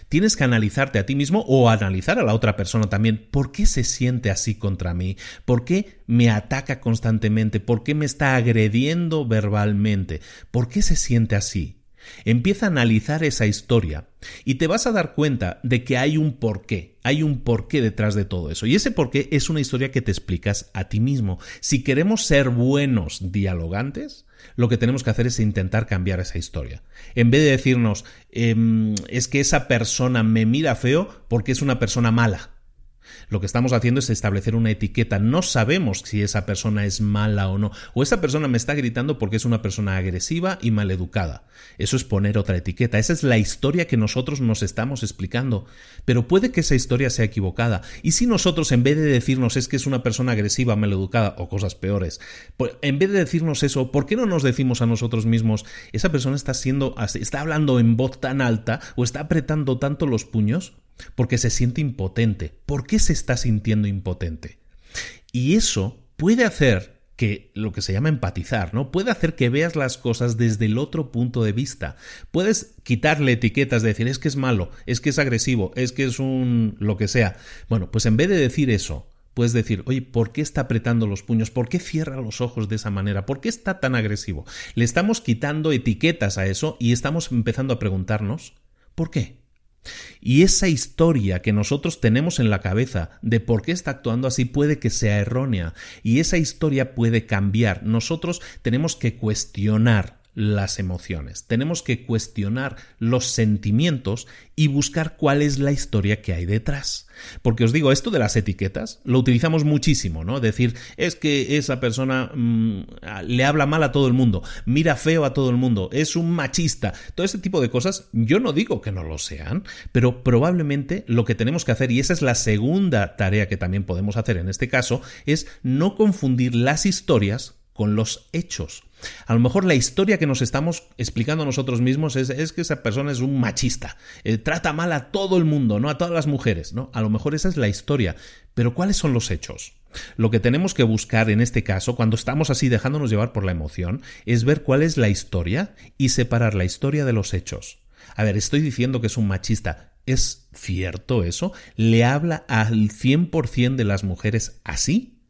Tienes que analizarte a ti mismo o analizar a la otra persona también. ¿Por qué se siente así contra mí? ¿Por qué me ataca constantemente? ¿Por qué me está agrediendo verbalmente? ¿Por qué se siente así? Empieza a analizar esa historia y te vas a dar cuenta de que hay un porqué, hay un porqué detrás de todo eso. Y ese porqué es una historia que te explicas a ti mismo. Si queremos ser buenos dialogantes, lo que tenemos que hacer es intentar cambiar esa historia. En vez de decirnos, em, es que esa persona me mira feo porque es una persona mala. Lo que estamos haciendo es establecer una etiqueta. No sabemos si esa persona es mala o no. O esa persona me está gritando porque es una persona agresiva y maleducada. Eso es poner otra etiqueta. Esa es la historia que nosotros nos estamos explicando. Pero puede que esa historia sea equivocada. Y si nosotros, en vez de decirnos es que es una persona agresiva, maleducada o cosas peores, en vez de decirnos eso, ¿por qué no nos decimos a nosotros mismos esa persona está siendo, está hablando en voz tan alta o está apretando tanto los puños? Porque se siente impotente. ¿Por qué se está sintiendo impotente? Y eso puede hacer que lo que se llama empatizar, ¿no? Puede hacer que veas las cosas desde el otro punto de vista. Puedes quitarle etiquetas de decir es que es malo, es que es agresivo, es que es un lo que sea. Bueno, pues en vez de decir eso, puedes decir, oye, ¿por qué está apretando los puños? ¿Por qué cierra los ojos de esa manera? ¿Por qué está tan agresivo? Le estamos quitando etiquetas a eso y estamos empezando a preguntarnos, ¿por qué? Y esa historia que nosotros tenemos en la cabeza de por qué está actuando así puede que sea errónea y esa historia puede cambiar. Nosotros tenemos que cuestionar las emociones. Tenemos que cuestionar los sentimientos y buscar cuál es la historia que hay detrás. Porque os digo, esto de las etiquetas lo utilizamos muchísimo, ¿no? Decir, es que esa persona mm, le habla mal a todo el mundo, mira feo a todo el mundo, es un machista, todo ese tipo de cosas, yo no digo que no lo sean, pero probablemente lo que tenemos que hacer, y esa es la segunda tarea que también podemos hacer en este caso, es no confundir las historias con los hechos. A lo mejor la historia que nos estamos explicando nosotros mismos es, que esa persona es un machista, eh, trata mal a todo el mundo, no a todas las mujeres, ¿no? A lo mejor esa es la historia, pero ¿cuáles son los hechos? Lo que tenemos que buscar en este caso, cuando estamos así dejándonos llevar por la emoción, es ver cuál es la historia y separar la historia de los hechos. A ver, estoy diciendo que es un machista. ¿Es cierto eso? ¿Le habla al 100% de las mujeres así?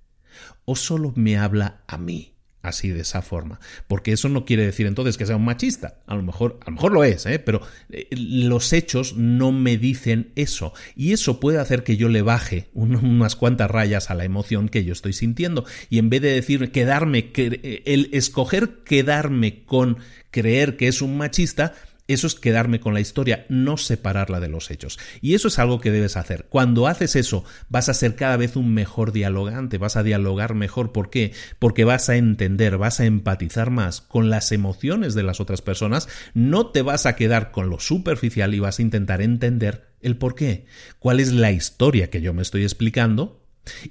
¿O solo me habla a mí? Así de esa forma, porque eso no quiere decir entonces que sea un machista, a lo mejor, a lo mejor lo es, ¿eh? pero eh, los hechos no me dicen eso. Y eso puede hacer que yo le baje unas cuantas rayas a la emoción que yo estoy sintiendo. Y en vez de decir quedarme, el escoger quedarme con creer que es un machista, eso es quedarme con la historia, no separarla de los hechos. Y eso es algo que debes hacer. Cuando haces eso, vas a ser cada vez un mejor dialogante, vas a dialogar mejor. ¿Por qué? Porque vas a entender, vas a empatizar más con las emociones de las otras personas, no te vas a quedar con lo superficial y vas a intentar entender el por qué. ¿Cuál es la historia que yo me estoy explicando?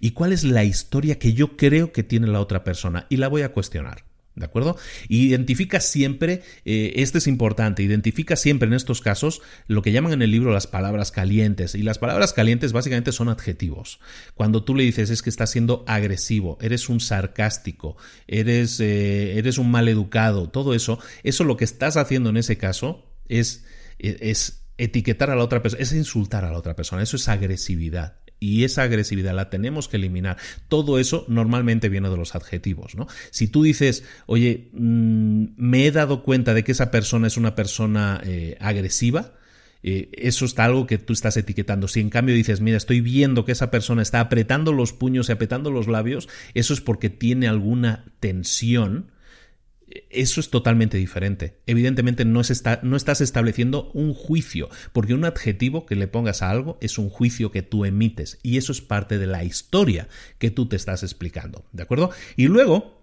¿Y cuál es la historia que yo creo que tiene la otra persona? Y la voy a cuestionar. ¿De acuerdo? Identifica siempre, esto es importante, identifica siempre en estos casos lo que llaman en el libro las palabras calientes. Y las palabras calientes básicamente son adjetivos. Cuando tú le dices es que estás siendo agresivo, eres un sarcástico, eres, eh, eres un maleducado, todo eso, eso lo que estás haciendo en ese caso es, es etiquetar a la otra persona, es insultar a la otra persona, eso es agresividad y esa agresividad la tenemos que eliminar. Todo eso normalmente viene de los adjetivos, ¿no? Si tú dices, oye, mm, me he dado cuenta de que esa persona es una persona eh, agresiva, eh, eso está algo que tú estás etiquetando. Si en cambio dices, mira, estoy viendo que esa persona está apretando los puños y apretando los labios, eso es porque tiene alguna tensión eso es totalmente diferente. Evidentemente no, está, no, estás estableciendo un juicio, porque un adjetivo que le pongas a algo es un juicio que tú emites y eso es parte de la historia que tú te estás explicando, ¿de acuerdo? Y luego,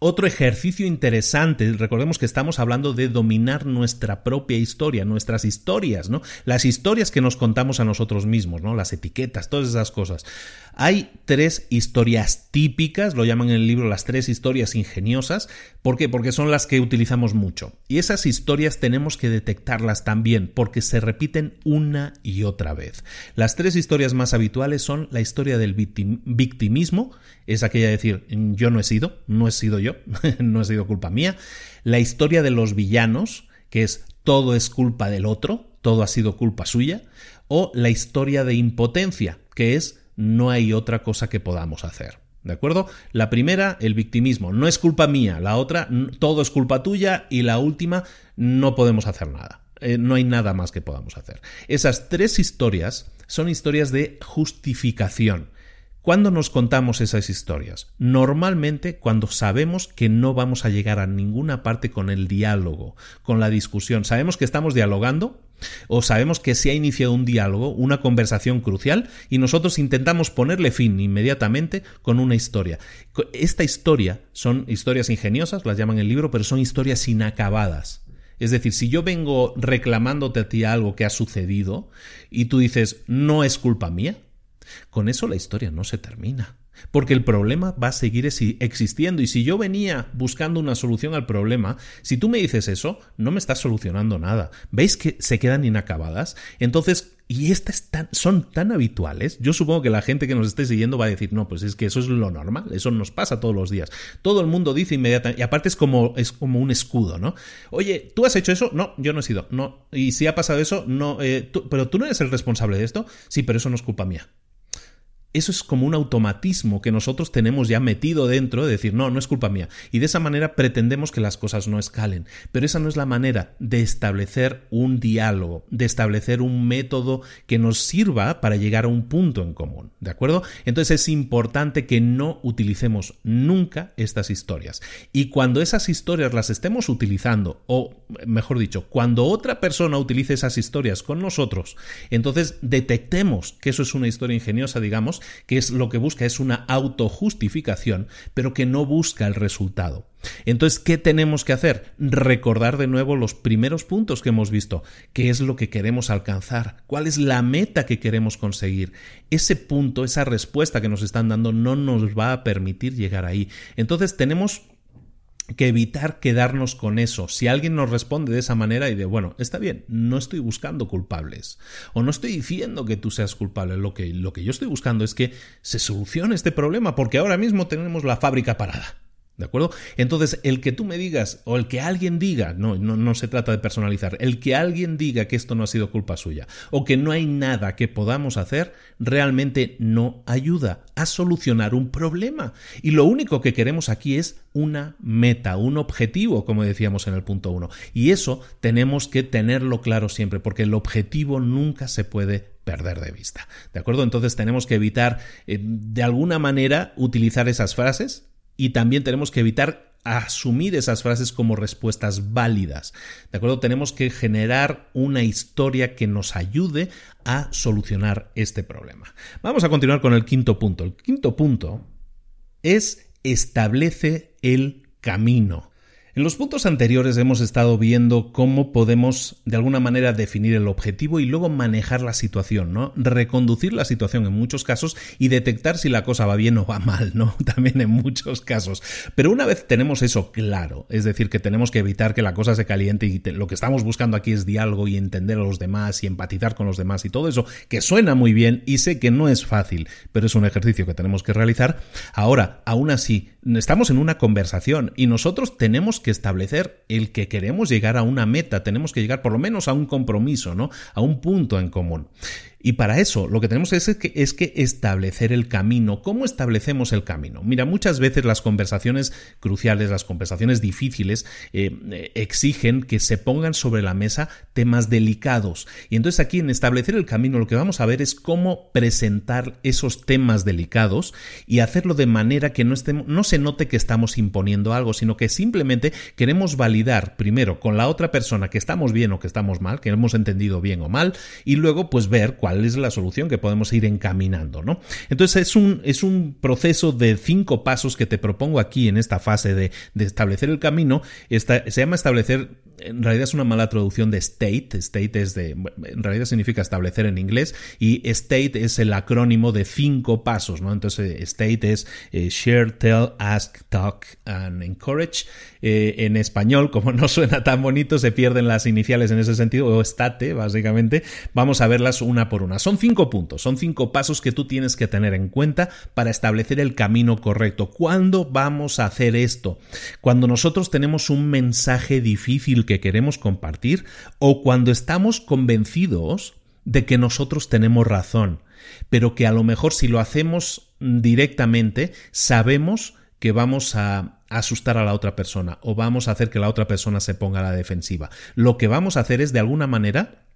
Otro ejercicio interesante, recordemos que estamos hablando de dominar nuestra propia historia, nuestras historias, ¿no? Las historias que nos contamos a nosotros mismos, ¿no? Las etiquetas, todas esas cosas. Hay tres historias típicas, lo llaman en el libro las tres historias ingeniosas. ¿Por qué? Porque son las que utilizamos mucho. Y esas historias tenemos que detectarlas también, porque se repiten una y otra vez. Las tres historias más habituales son la historia del victimismo, es aquella de decir, yo no he sido, no he sido yo, no ha sido culpa mía. La historia de los villanos, que es todo es culpa del otro, todo ha sido culpa suya. O la historia de impotencia, que es no hay otra cosa que podamos hacer. ¿De acuerdo? La primera, el victimismo, no es culpa mía. La otra, todo es culpa tuya. Y la última, no podemos hacer nada. Eh, no hay nada más que podamos hacer. Esas tres historias son historias de justificación. ¿Cuándo nos contamos esas historias? Normalmente cuando sabemos que no vamos a llegar a ninguna parte con el diálogo, con la discusión. Sabemos que estamos dialogando o sabemos que se ha iniciado un diálogo, una conversación crucial y nosotros intentamos ponerle fin inmediatamente con una historia. Esta historia son historias ingeniosas, las llaman el libro, pero son historias inacabadas. Es decir, si yo vengo reclamándote a ti algo que ha sucedido y tú dices, no es culpa mía, con eso la historia no se termina. Porque el problema va a seguir existiendo y si yo venía buscando una solución al problema, si tú me dices eso, no me estás solucionando nada. ¿Veis que se quedan inacabadas? Entonces, y estas son tan habituales, yo supongo que la gente que nos esté siguiendo va a decir, no, pues es que eso es lo normal, eso nos pasa todos los días. Todo el mundo dice inmediatamente, y aparte es como, es como un escudo, ¿no? Oye, ¿tú has hecho eso? No, yo no he sido, no. Y si ha pasado eso, no, eh, pero tú no eres el responsable de esto, sí, pero eso no es culpa mía eso es como un automatismo que nosotros tenemos ya metido dentro de decir, no, no es culpa mía. Y de esa manera pretendemos que las cosas no escalen. Pero esa no es la manera de establecer un diálogo, de establecer un método que nos sirva para llegar a un punto en común. ¿De acuerdo? Entonces es importante que no utilicemos nunca estas historias. Y cuando esas historias las estemos utilizando, o mejor dicho, cuando otra persona utilice esas historias con nosotros, entonces detectemos que eso es una historia ingeniosa, digamos, que es lo que busca es una autojustificación, pero que no busca el resultado. Entonces, ¿qué tenemos que hacer? Recordar de nuevo los primeros puntos que hemos visto. ¿Qué es lo que queremos alcanzar? ¿Cuál es la meta que queremos conseguir? Ese punto, esa respuesta que nos están dando no nos va a permitir llegar ahí. Entonces, tenemos que evitar quedarnos con eso. Si alguien nos responde de esa manera y de, bueno, está bien, no estoy buscando culpables o no estoy diciendo que tú seas culpable, lo que, lo que yo estoy buscando es que se solucione este problema porque ahora mismo tenemos la fábrica parada. ¿De acuerdo? Entonces, el que tú me digas o el que alguien diga, no, no, no, se trata de personalizar, el que alguien diga que esto no ha sido culpa suya o que no hay nada que podamos hacer, realmente no ayuda a solucionar un problema. Y lo único que queremos aquí es una meta, un objetivo, como decíamos en el punto uno. Y eso tenemos que tenerlo claro siempre, porque el objetivo nunca se puede perder de vista. ¿De acuerdo? Entonces tenemos que evitar eh, de alguna manera utilizar esas frases y también tenemos que evitar asumir esas frases como respuestas válidas. ¿De acuerdo? Tenemos que generar una historia que nos ayude a solucionar este problema. Vamos a continuar con el quinto punto. El quinto punto es establece el camino. En los puntos anteriores hemos estado viendo cómo podemos de alguna manera definir el objetivo y luego manejar la situación, ¿no? Reconducir la situación en muchos casos y detectar si la cosa va bien o va mal, ¿no? También en muchos casos. Pero una vez tenemos eso claro, es decir, que tenemos que evitar que la cosa se caliente y lo que estamos buscando aquí es diálogo y entender a los demás y empatizar con los demás y todo eso, que suena muy bien y sé que no es fácil, pero es un ejercicio que tenemos que realizar. Ahora, aún así, estamos en una conversación y nosotros tenemos que establecer el que queremos llegar a una meta, tenemos que llegar por lo menos a un compromiso, ¿no? A un punto en común. Y para eso lo que tenemos es que, es que establecer el camino. ¿Cómo establecemos el camino? Mira, muchas veces las conversaciones cruciales, las conversaciones difíciles, eh, exigen que se pongan sobre la mesa temas delicados. Y entonces aquí en establecer el camino lo que vamos a ver es cómo presentar esos temas delicados y hacerlo de manera que no, estemos, no se note que estamos imponiendo algo, sino que simplemente queremos validar primero con la otra persona que estamos bien o que estamos mal, que hemos entendido bien o mal, y luego pues ver cuál cuál es la solución que podemos ir encaminando, ¿no? Entonces es un, es un proceso de cinco pasos que te propongo aquí en esta fase de, establecer el camino. se llama establecer, en realidad es una mala traducción de state, state es de, en realidad significa establecer en inglés y state es el acrónimo de cinco pasos, ¿no? Entonces state es eh, share, tell, ask, talk and encourage. Eh, en español, como no suena tan bonito, se pierden las iniciales en ese sentido, o estate, básicamente. Vamos a verlas una por una. Son cinco puntos, son cinco pasos que tú tienes que tener en cuenta para establecer el camino correcto. ¿Cuándo vamos a hacer esto? Cuando nosotros tenemos un mensaje difícil que queremos compartir o cuando estamos convencidos de que nosotros tenemos razón, pero que a lo mejor si lo hacemos directamente sabemos que vamos a asustar a la otra persona o vamos a hacer que la otra persona se ponga a la defensiva. Lo que vamos a hacer es de alguna manera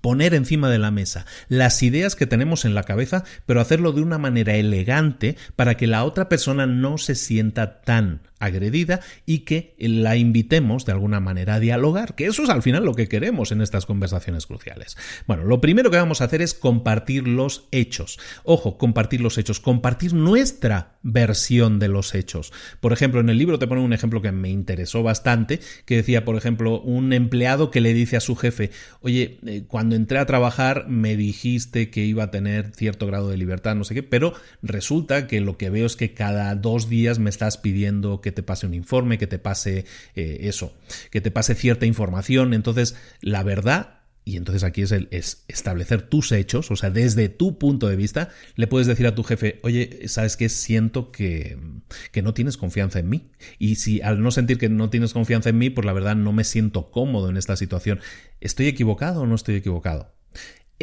poner encima de la mesa las ideas que tenemos en la cabeza, pero hacerlo de una manera elegante para que la otra persona no se sienta tan agredida y que la invitemos de alguna manera a dialogar, que eso es al final lo que queremos en estas conversaciones cruciales. Bueno, lo primero que vamos a hacer es compartir los hechos. Ojo, compartir los hechos, compartir nuestra versión de los hechos. Por ejemplo, en el libro te pone un ejemplo que me interesó bastante, que decía, por ejemplo, un empleado que le dice a su jefe, oye, eh, cuando entré a trabajar me dijiste que iba a tener cierto grado de libertad, no sé qué, pero resulta que lo que veo es que cada dos días me estás pidiendo que te pase un informe, que te pase eh, eso, que te pase cierta información. Entonces, la verdad y entonces aquí es, el, es establecer tus hechos, o sea, desde tu punto de vista, le puedes decir a tu jefe, oye, ¿sabes qué? Siento que, que, no tienes confianza en mí. Y si al no sentir que no tienes confianza en mí, pues la verdad no me siento cómodo en esta situación. ¿Estoy equivocado o no estoy equivocado?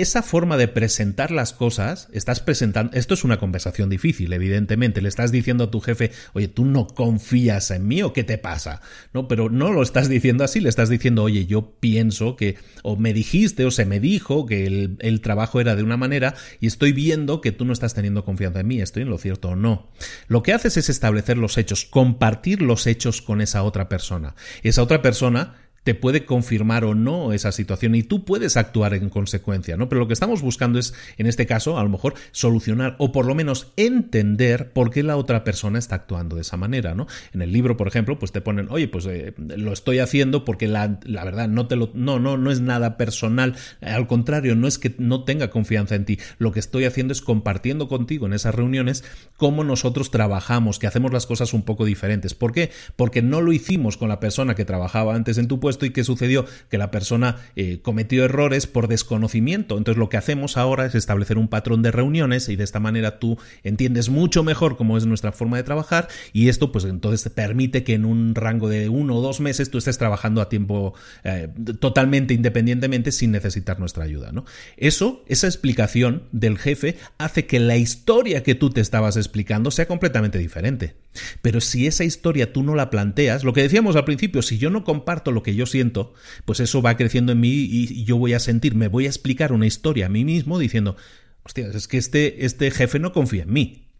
Esa forma de presentar las cosas, estás presentando, esto es una conversación difícil, evidentemente, le estás diciendo a tu jefe, oye, tú no confías en mí o qué te pasa, ¿no? Pero no lo estás diciendo así, le estás diciendo, oye, yo pienso que, o me dijiste o se me dijo que el, el trabajo era de una manera y estoy viendo que tú no estás teniendo confianza en mí, estoy en lo cierto o no. Lo que haces es establecer los hechos, compartir los hechos con esa otra persona. Esa otra persona te puede confirmar o no esa situación y tú puedes actuar en consecuencia, ¿no? Pero lo que estamos buscando es, en este caso, a lo mejor solucionar o por lo menos entender por qué la otra persona está actuando de esa manera, ¿no? En el libro, por ejemplo, pues te ponen, oye, pues eh, lo estoy haciendo porque la, verdad no te lo, no, no, no es nada personal, al contrario, no es que no tenga confianza en ti, lo que estoy haciendo es compartiendo contigo en esas reuniones cómo nosotros trabajamos, que hacemos las cosas un poco diferentes. ¿Por qué? Porque no lo hicimos con la persona que trabajaba antes en tu puesto y qué sucedió, que la persona eh, cometió errores por desconocimiento. Entonces lo que hacemos ahora es establecer un patrón de reuniones y de esta manera tú entiendes mucho mejor cómo es nuestra forma de trabajar y esto pues entonces te permite que en un rango de uno o dos meses tú estés trabajando a tiempo eh, totalmente independientemente sin necesitar nuestra ayuda. ¿no? Eso, esa explicación del jefe hace que la historia que tú te estabas explicando sea completamente diferente. Pero si esa historia tú no la planteas, lo que decíamos al principio, si yo no comparto lo que yo siento, pues eso va creciendo en mí y yo voy a sentir, me voy a explicar una historia a mí mismo diciendo, hostia, es que este, este jefe no confía en mí.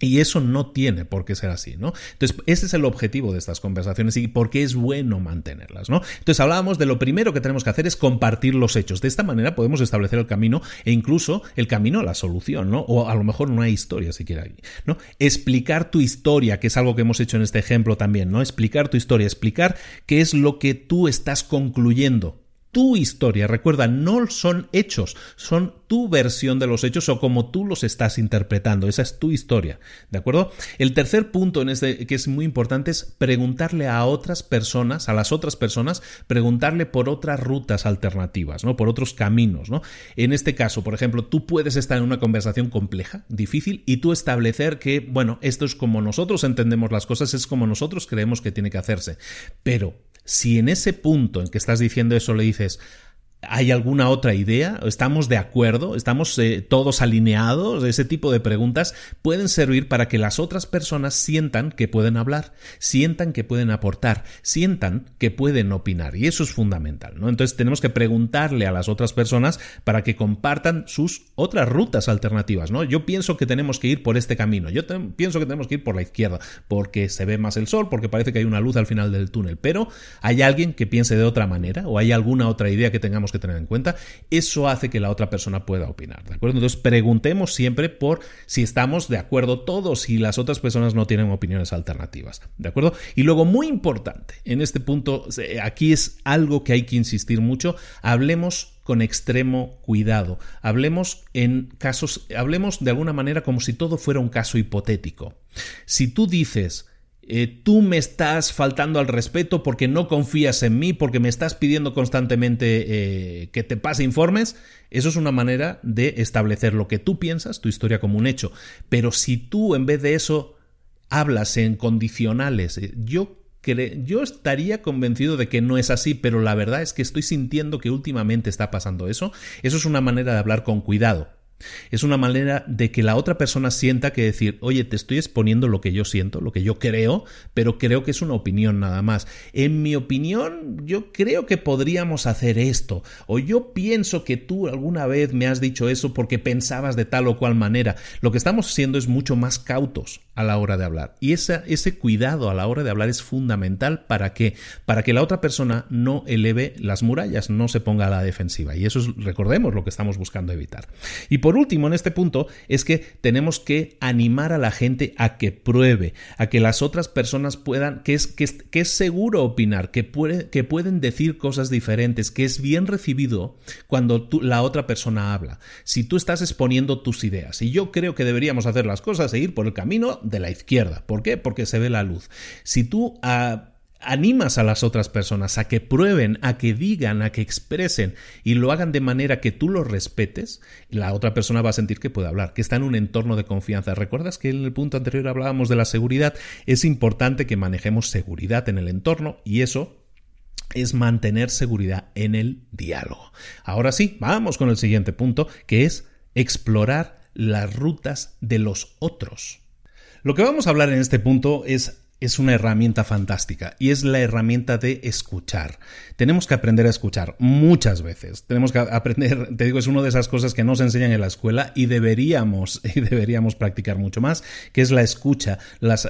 Y eso no tiene por qué ser así, ¿no? Entonces, ese es el objetivo de estas conversaciones y por qué es bueno mantenerlas, ¿no? Entonces, hablábamos de lo primero que tenemos que hacer es compartir los hechos. De esta manera podemos establecer el camino e incluso el camino a la solución, ¿no? O a lo mejor no hay historia siquiera ahí, ¿no? Explicar tu historia, que es algo que hemos hecho en este ejemplo también, ¿no? Explicar tu historia, explicar qué es lo que tú estás concluyendo tu historia. Recuerda, no son hechos, son tu versión de los hechos o como tú los estás interpretando. Esa es tu historia. ¿De acuerdo? El tercer punto en este que es muy importante es preguntarle a otras personas, a las otras personas, preguntarle por otras rutas alternativas, ¿no? Por otros caminos, ¿no? En este caso, por ejemplo, tú puedes estar en una conversación compleja, difícil, y tú establecer que, bueno, esto es como nosotros entendemos las cosas, es como nosotros creemos que tiene que hacerse. Pero si en ese punto en que estás diciendo eso le dices, ¿Hay alguna otra idea? ¿Estamos de acuerdo? ¿Estamos eh, todos alineados? Ese tipo de preguntas pueden servir para que las otras personas sientan que pueden hablar, sientan que pueden aportar, sientan que pueden opinar. Y eso es fundamental, ¿no? Entonces tenemos que preguntarle a las otras personas para que compartan sus otras rutas alternativas, ¿no? Yo pienso que tenemos que ir por este camino, yo pienso que tenemos que ir por la izquierda, porque se ve más el sol, porque parece que hay una luz al final del túnel, pero ¿hay alguien que piense de otra manera o hay alguna otra idea que tengamos que tener en cuenta, eso hace que la otra persona pueda opinar, ¿de acuerdo? Entonces preguntemos siempre por si estamos de acuerdo todos y las otras personas no tienen opiniones alternativas, ¿de acuerdo? Y luego, muy importante, en este punto, aquí es algo que hay que insistir mucho, hablemos con extremo cuidado. Hablemos en casos, hablemos de alguna manera como si todo fuera un caso hipotético. Si tú dices, eh, tú me estás faltando al respeto porque no confías en mí, porque me estás pidiendo constantemente eh, que te pase informes, eso es una manera de establecer lo que tú piensas, tu historia como un hecho. Pero si tú en vez de eso hablas en condicionales, eh, yo yo estaría convencido de que no es así, pero la verdad es que estoy sintiendo que últimamente está pasando eso. Eso es una manera de hablar con cuidado. Es una manera de que la otra persona sienta que decir, oye, te estoy exponiendo lo que yo siento, lo que yo creo, pero creo que es una opinión nada más. En mi opinión, yo creo que podríamos hacer esto, o yo pienso que tú alguna vez me has dicho eso porque pensabas de tal o cual manera. Lo que estamos haciendo es mucho más cautos a la hora de hablar. Y ese cuidado a la hora de hablar es fundamental para que, para que la otra persona no eleve las murallas, no se ponga a la defensiva. Y eso es, recordemos, lo que estamos buscando evitar. Y por último, en este punto, es que tenemos que animar a la gente a que pruebe, a que las otras personas puedan, que es, que es, seguro opinar, que, puede, que pueden decir cosas diferentes, que es bien recibido cuando la otra persona habla. Si tú estás exponiendo tus ideas, y yo creo que deberíamos hacer las cosas e ir por el camino de la izquierda. ¿Por qué? Porque se ve la luz. Si tú... Ah, animas a las otras personas a que prueben, a que digan, a que expresen y lo hagan de manera que tú lo respetes, la otra persona va a sentir que puede hablar, que está en un entorno de confianza. ¿Recuerdas que en el punto anterior hablábamos de la seguridad? Es importante que manejemos seguridad en el entorno y eso es mantener seguridad en el diálogo. Ahora sí, vamos con el siguiente punto, que es explorar las rutas de los otros. Lo que vamos a hablar en este punto es es una herramienta fantástica y es la herramienta de escuchar. Tenemos que aprender a escuchar muchas veces. Tenemos que aprender, te digo, es una de esas cosas que no se enseñan en la escuela y deberíamos, y deberíamos practicar mucho más, que es la escucha, las,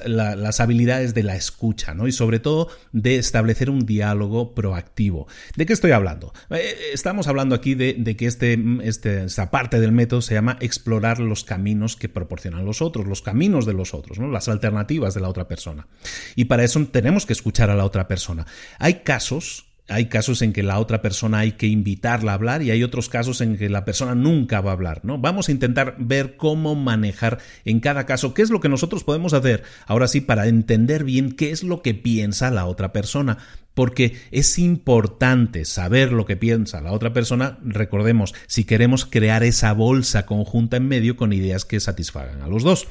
habilidades de la escucha, ¿no? Y sobre todo de establecer un diálogo proactivo. ¿De qué estoy hablando? Eh, estamos hablando aquí de, de que este, este, esta parte del método se llama explorar los caminos que proporcionan los otros, los caminos de los otros, ¿no? Las alternativas de la otra persona. Y para eso tenemos que escuchar a la otra persona. Hay casos hay casos en que la otra persona hay que invitarla a hablar y hay otros casos en que la persona nunca va a hablar, ¿no? Vamos a intentar ver cómo manejar en cada caso qué es lo que nosotros podemos hacer ahora sí para entender bien qué es lo que piensa la otra persona, porque es importante saber lo que piensa la otra persona, recordemos, si queremos crear esa bolsa conjunta en medio con ideas que satisfagan a los dos.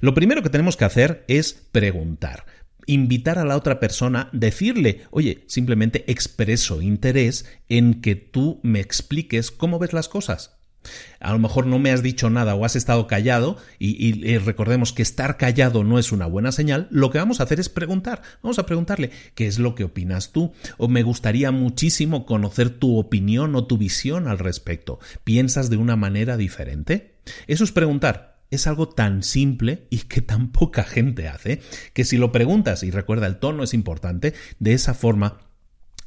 Lo primero que tenemos que hacer es preguntar invitar a la otra persona, decirle, oye, simplemente expreso interés en que tú me expliques cómo ves las cosas. A lo mejor no me has dicho nada o has estado callado y, recordemos que estar callado no es una buena señal, lo que vamos a hacer es preguntar. Vamos a preguntarle qué es lo que opinas tú o me gustaría muchísimo conocer tu opinión o tu visión al respecto. ¿Piensas de una manera diferente? Eso es preguntar es algo tan simple y que tan poca gente hace, que si lo preguntas, y recuerda el tono es importante, de esa forma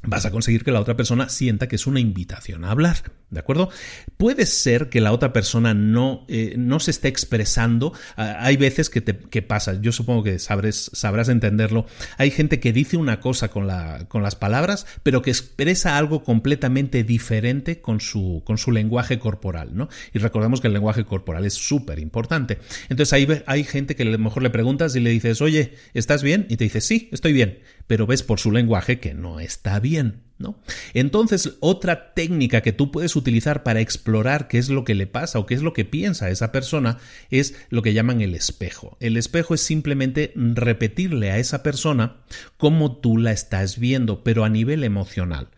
vas a conseguir que la otra persona sienta que es una invitación a hablar. ¿De acuerdo? Puede ser que la otra persona no, eh, no se esté expresando. Ah, hay veces que, te, que pasa, yo supongo que sabrás, entenderlo. Hay gente que dice una cosa con, la, con las palabras, pero que expresa algo completamente diferente con su, con su lenguaje corporal, ¿no? Y recordemos que el lenguaje corporal es súper importante. Entonces hay, hay gente que a lo mejor le preguntas y le dices, oye, ¿estás bien? Y te dice, sí, estoy bien. Pero ves por su lenguaje que no está bien. ¿No? Entonces, otra técnica que tú puedes utilizar para explorar qué es lo que le pasa o qué es lo que piensa esa persona es lo que llaman el espejo. El espejo es simplemente repetirle a esa persona cómo tú la estás viendo, pero a nivel emocional.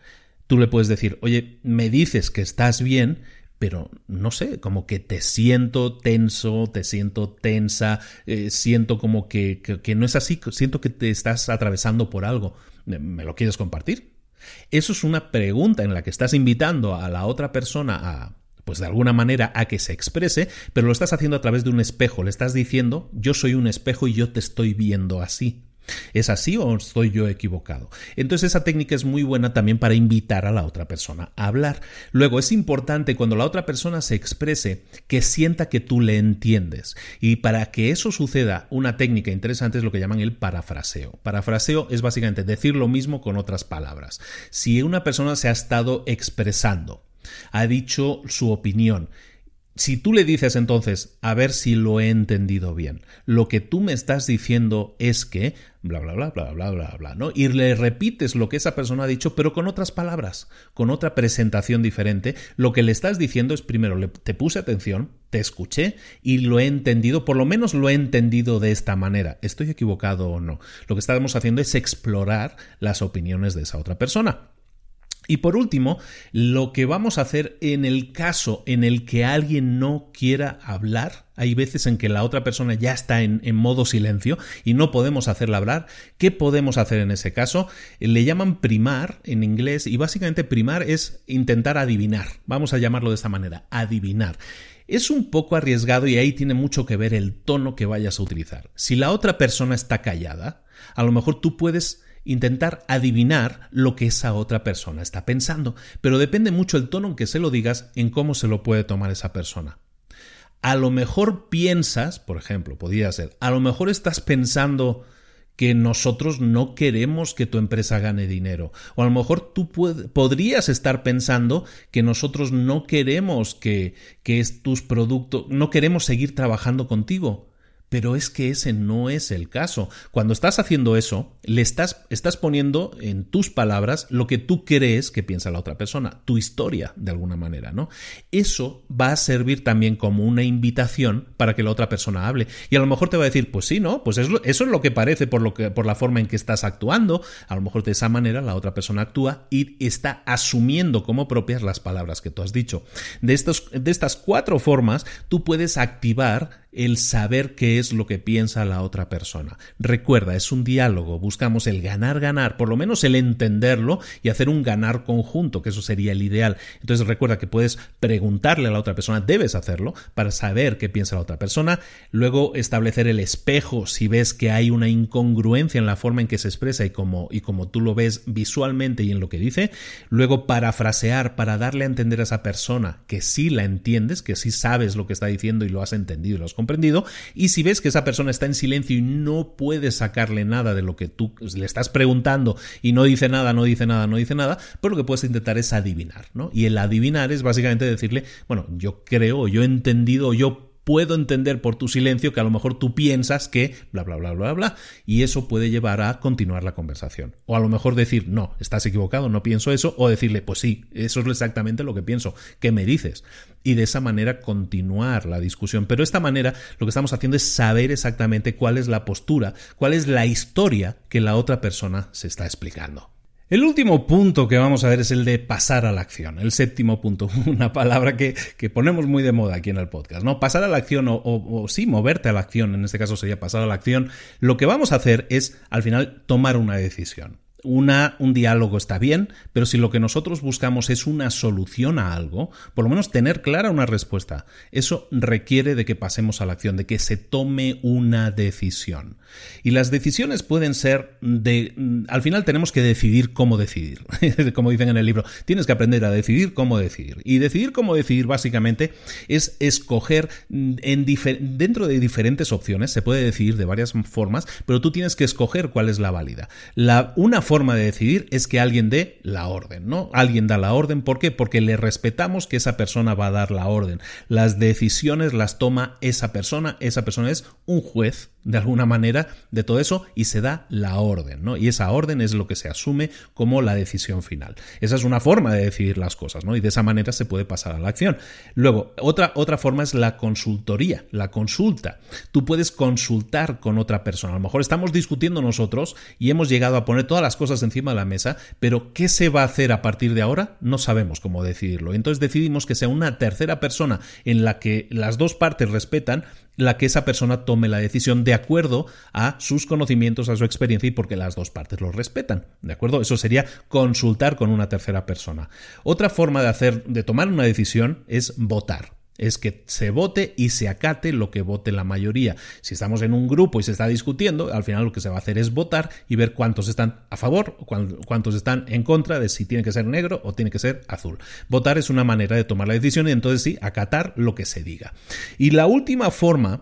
Tú le puedes decir, oye, me dices que estás bien, pero no sé, como que te siento tenso, te siento tensa, eh, siento como que, que no es así, siento que te estás atravesando por algo. ¿Me lo quieres compartir? Eso es una pregunta en la que estás invitando a la otra persona a pues de alguna manera a que se exprese, pero lo estás haciendo a través de un espejo, le estás diciendo yo soy un espejo y yo te estoy viendo así. ¿Es así o estoy yo equivocado? Entonces esa técnica es muy buena también para invitar a la otra persona a hablar. Luego es importante cuando la otra persona se exprese que sienta que tú le entiendes. Y para que eso suceda, una técnica interesante es lo que llaman el parafraseo. Parafraseo es básicamente decir lo mismo con otras palabras. Si una persona se ha estado expresando, ha dicho su opinión, si tú le dices entonces, a ver si lo he entendido bien, lo que tú me estás diciendo es que, bla, bla, bla, bla, bla, bla, bla, ¿no? Y le repites lo que esa persona ha dicho, pero con otras palabras, con otra presentación diferente, lo que le estás diciendo es, primero, le, te puse atención, te escuché y lo he entendido, por lo menos lo he entendido de esta manera. ¿Estoy equivocado o no? Lo que estamos haciendo es explorar las opiniones de esa otra persona. Y por último, lo que vamos a hacer en el caso en el que alguien no quiera hablar, hay veces en que la otra persona ya está en, modo silencio y no podemos hacerla hablar. ¿Qué podemos hacer en ese caso? Le llaman primar en inglés y básicamente primar es intentar adivinar. Vamos a llamarlo de esta manera, adivinar. Es un poco arriesgado y ahí tiene mucho que ver el tono que vayas a utilizar. Si la otra persona está callada, a lo mejor tú puedes intentar adivinar lo que esa otra persona está pensando, pero depende mucho el tono en que se lo digas en cómo se lo puede tomar esa persona. A lo mejor piensas, por ejemplo, podría ser, a lo mejor estás pensando que nosotros no queremos que tu empresa gane dinero. O a lo mejor tú podrías estar pensando que nosotros no queremos que, que es tus productos, no queremos seguir trabajando contigo. Pero es que ese no es el caso. Cuando estás haciendo eso, le estás, estás poniendo en tus palabras lo que tú crees que piensa la otra persona, tu historia, de alguna manera, ¿no? Eso va a servir también como una invitación para que la otra persona hable. Y a lo mejor te va a decir, pues sí, ¿no? Pues eso es lo que parece por, lo que, por la forma en que estás actuando. A lo mejor de esa manera la otra persona actúa y está asumiendo como propias las palabras que tú has dicho. De, de estas cuatro formas, tú puedes activar el saber qué es lo que piensa la otra persona. Recuerda, es un diálogo, buscamos el ganar-ganar, por lo menos el entenderlo y hacer un ganar conjunto, que eso sería el ideal. Entonces recuerda que puedes preguntarle a la otra persona, debes hacerlo para saber qué piensa la otra persona, luego establecer el espejo si ves que hay una incongruencia en la forma en que se expresa y como, y como tú lo ves visualmente y en lo que dice, luego parafrasear para darle a entender a esa persona que sí la entiendes, que sí sabes lo que está diciendo y lo has entendido y lo has. Y si ves que esa persona está en silencio y no puedes sacarle nada de lo que tú le estás preguntando y no dice nada, no dice nada, no dice nada, pues lo que puedes intentar es adivinar, ¿no? Y el adivinar es básicamente decirle, bueno, yo creo, yo he entendido, yo puedo entender por tu silencio que a lo mejor tú piensas que bla, bla, bla, bla, bla, y eso puede llevar a continuar la conversación. O a lo mejor decir, no, estás equivocado, no pienso eso, o decirle, pues sí, eso es exactamente lo que pienso, ¿qué me dices? Y de esa manera continuar la discusión. Pero de esta manera lo que estamos haciendo es saber exactamente cuál es la postura, cuál es la historia que la otra persona se está explicando. El último punto que vamos a ver es el de pasar a la acción. El séptimo punto, una palabra que, ponemos muy de moda aquí en el podcast, ¿no? Pasar a la acción o, o, sí, moverte a la acción, en este caso sería pasar a la acción. Lo que vamos a hacer es, al final, tomar una decisión. Una, un diálogo está bien, pero si lo que nosotros buscamos es una solución a algo, por lo menos tener clara una respuesta, eso requiere de que pasemos a la acción, de que se tome una decisión. Y las decisiones pueden ser de... Al final tenemos que decidir cómo decidir, como dicen en el libro, tienes que aprender a decidir cómo decidir. Y decidir cómo decidir básicamente es escoger en dentro de diferentes opciones, se puede decidir de varias formas, pero tú tienes que escoger cuál es la válida. La, una forma de decidir es que alguien dé la orden, ¿no? Alguien da la orden, ¿por qué? Porque le respetamos que esa persona va a dar la orden. Las decisiones las toma esa persona, esa persona es un juez de alguna manera de todo eso y se da la orden, ¿no? Y esa orden es lo que se asume como la decisión final. Esa es una forma de decidir las cosas, ¿no? Y de esa manera se puede pasar a la acción. Luego, otra, otra forma es la consultoría, la consulta. Tú puedes consultar con otra persona. A lo mejor estamos discutiendo nosotros y hemos llegado a poner todas las cosas encima de la mesa, pero ¿qué se va a hacer a partir de ahora? No sabemos cómo decidirlo. Entonces decidimos que sea una tercera persona en la que las dos partes respetan la que esa persona tome la decisión de acuerdo a sus conocimientos, a su experiencia y porque las dos partes lo respetan. ¿De acuerdo? Eso sería consultar con una tercera persona. Otra forma de hacer, de tomar una decisión es votar. Es que se vote y se acate lo que vote la mayoría. Si estamos en un grupo y se está discutiendo, al final lo que se va a hacer es votar y ver cuántos están a favor o cuántos están en contra de si tiene que ser negro o tiene que ser azul. Votar es una manera de tomar la decisión y entonces sí, acatar lo que se diga. Y la última forma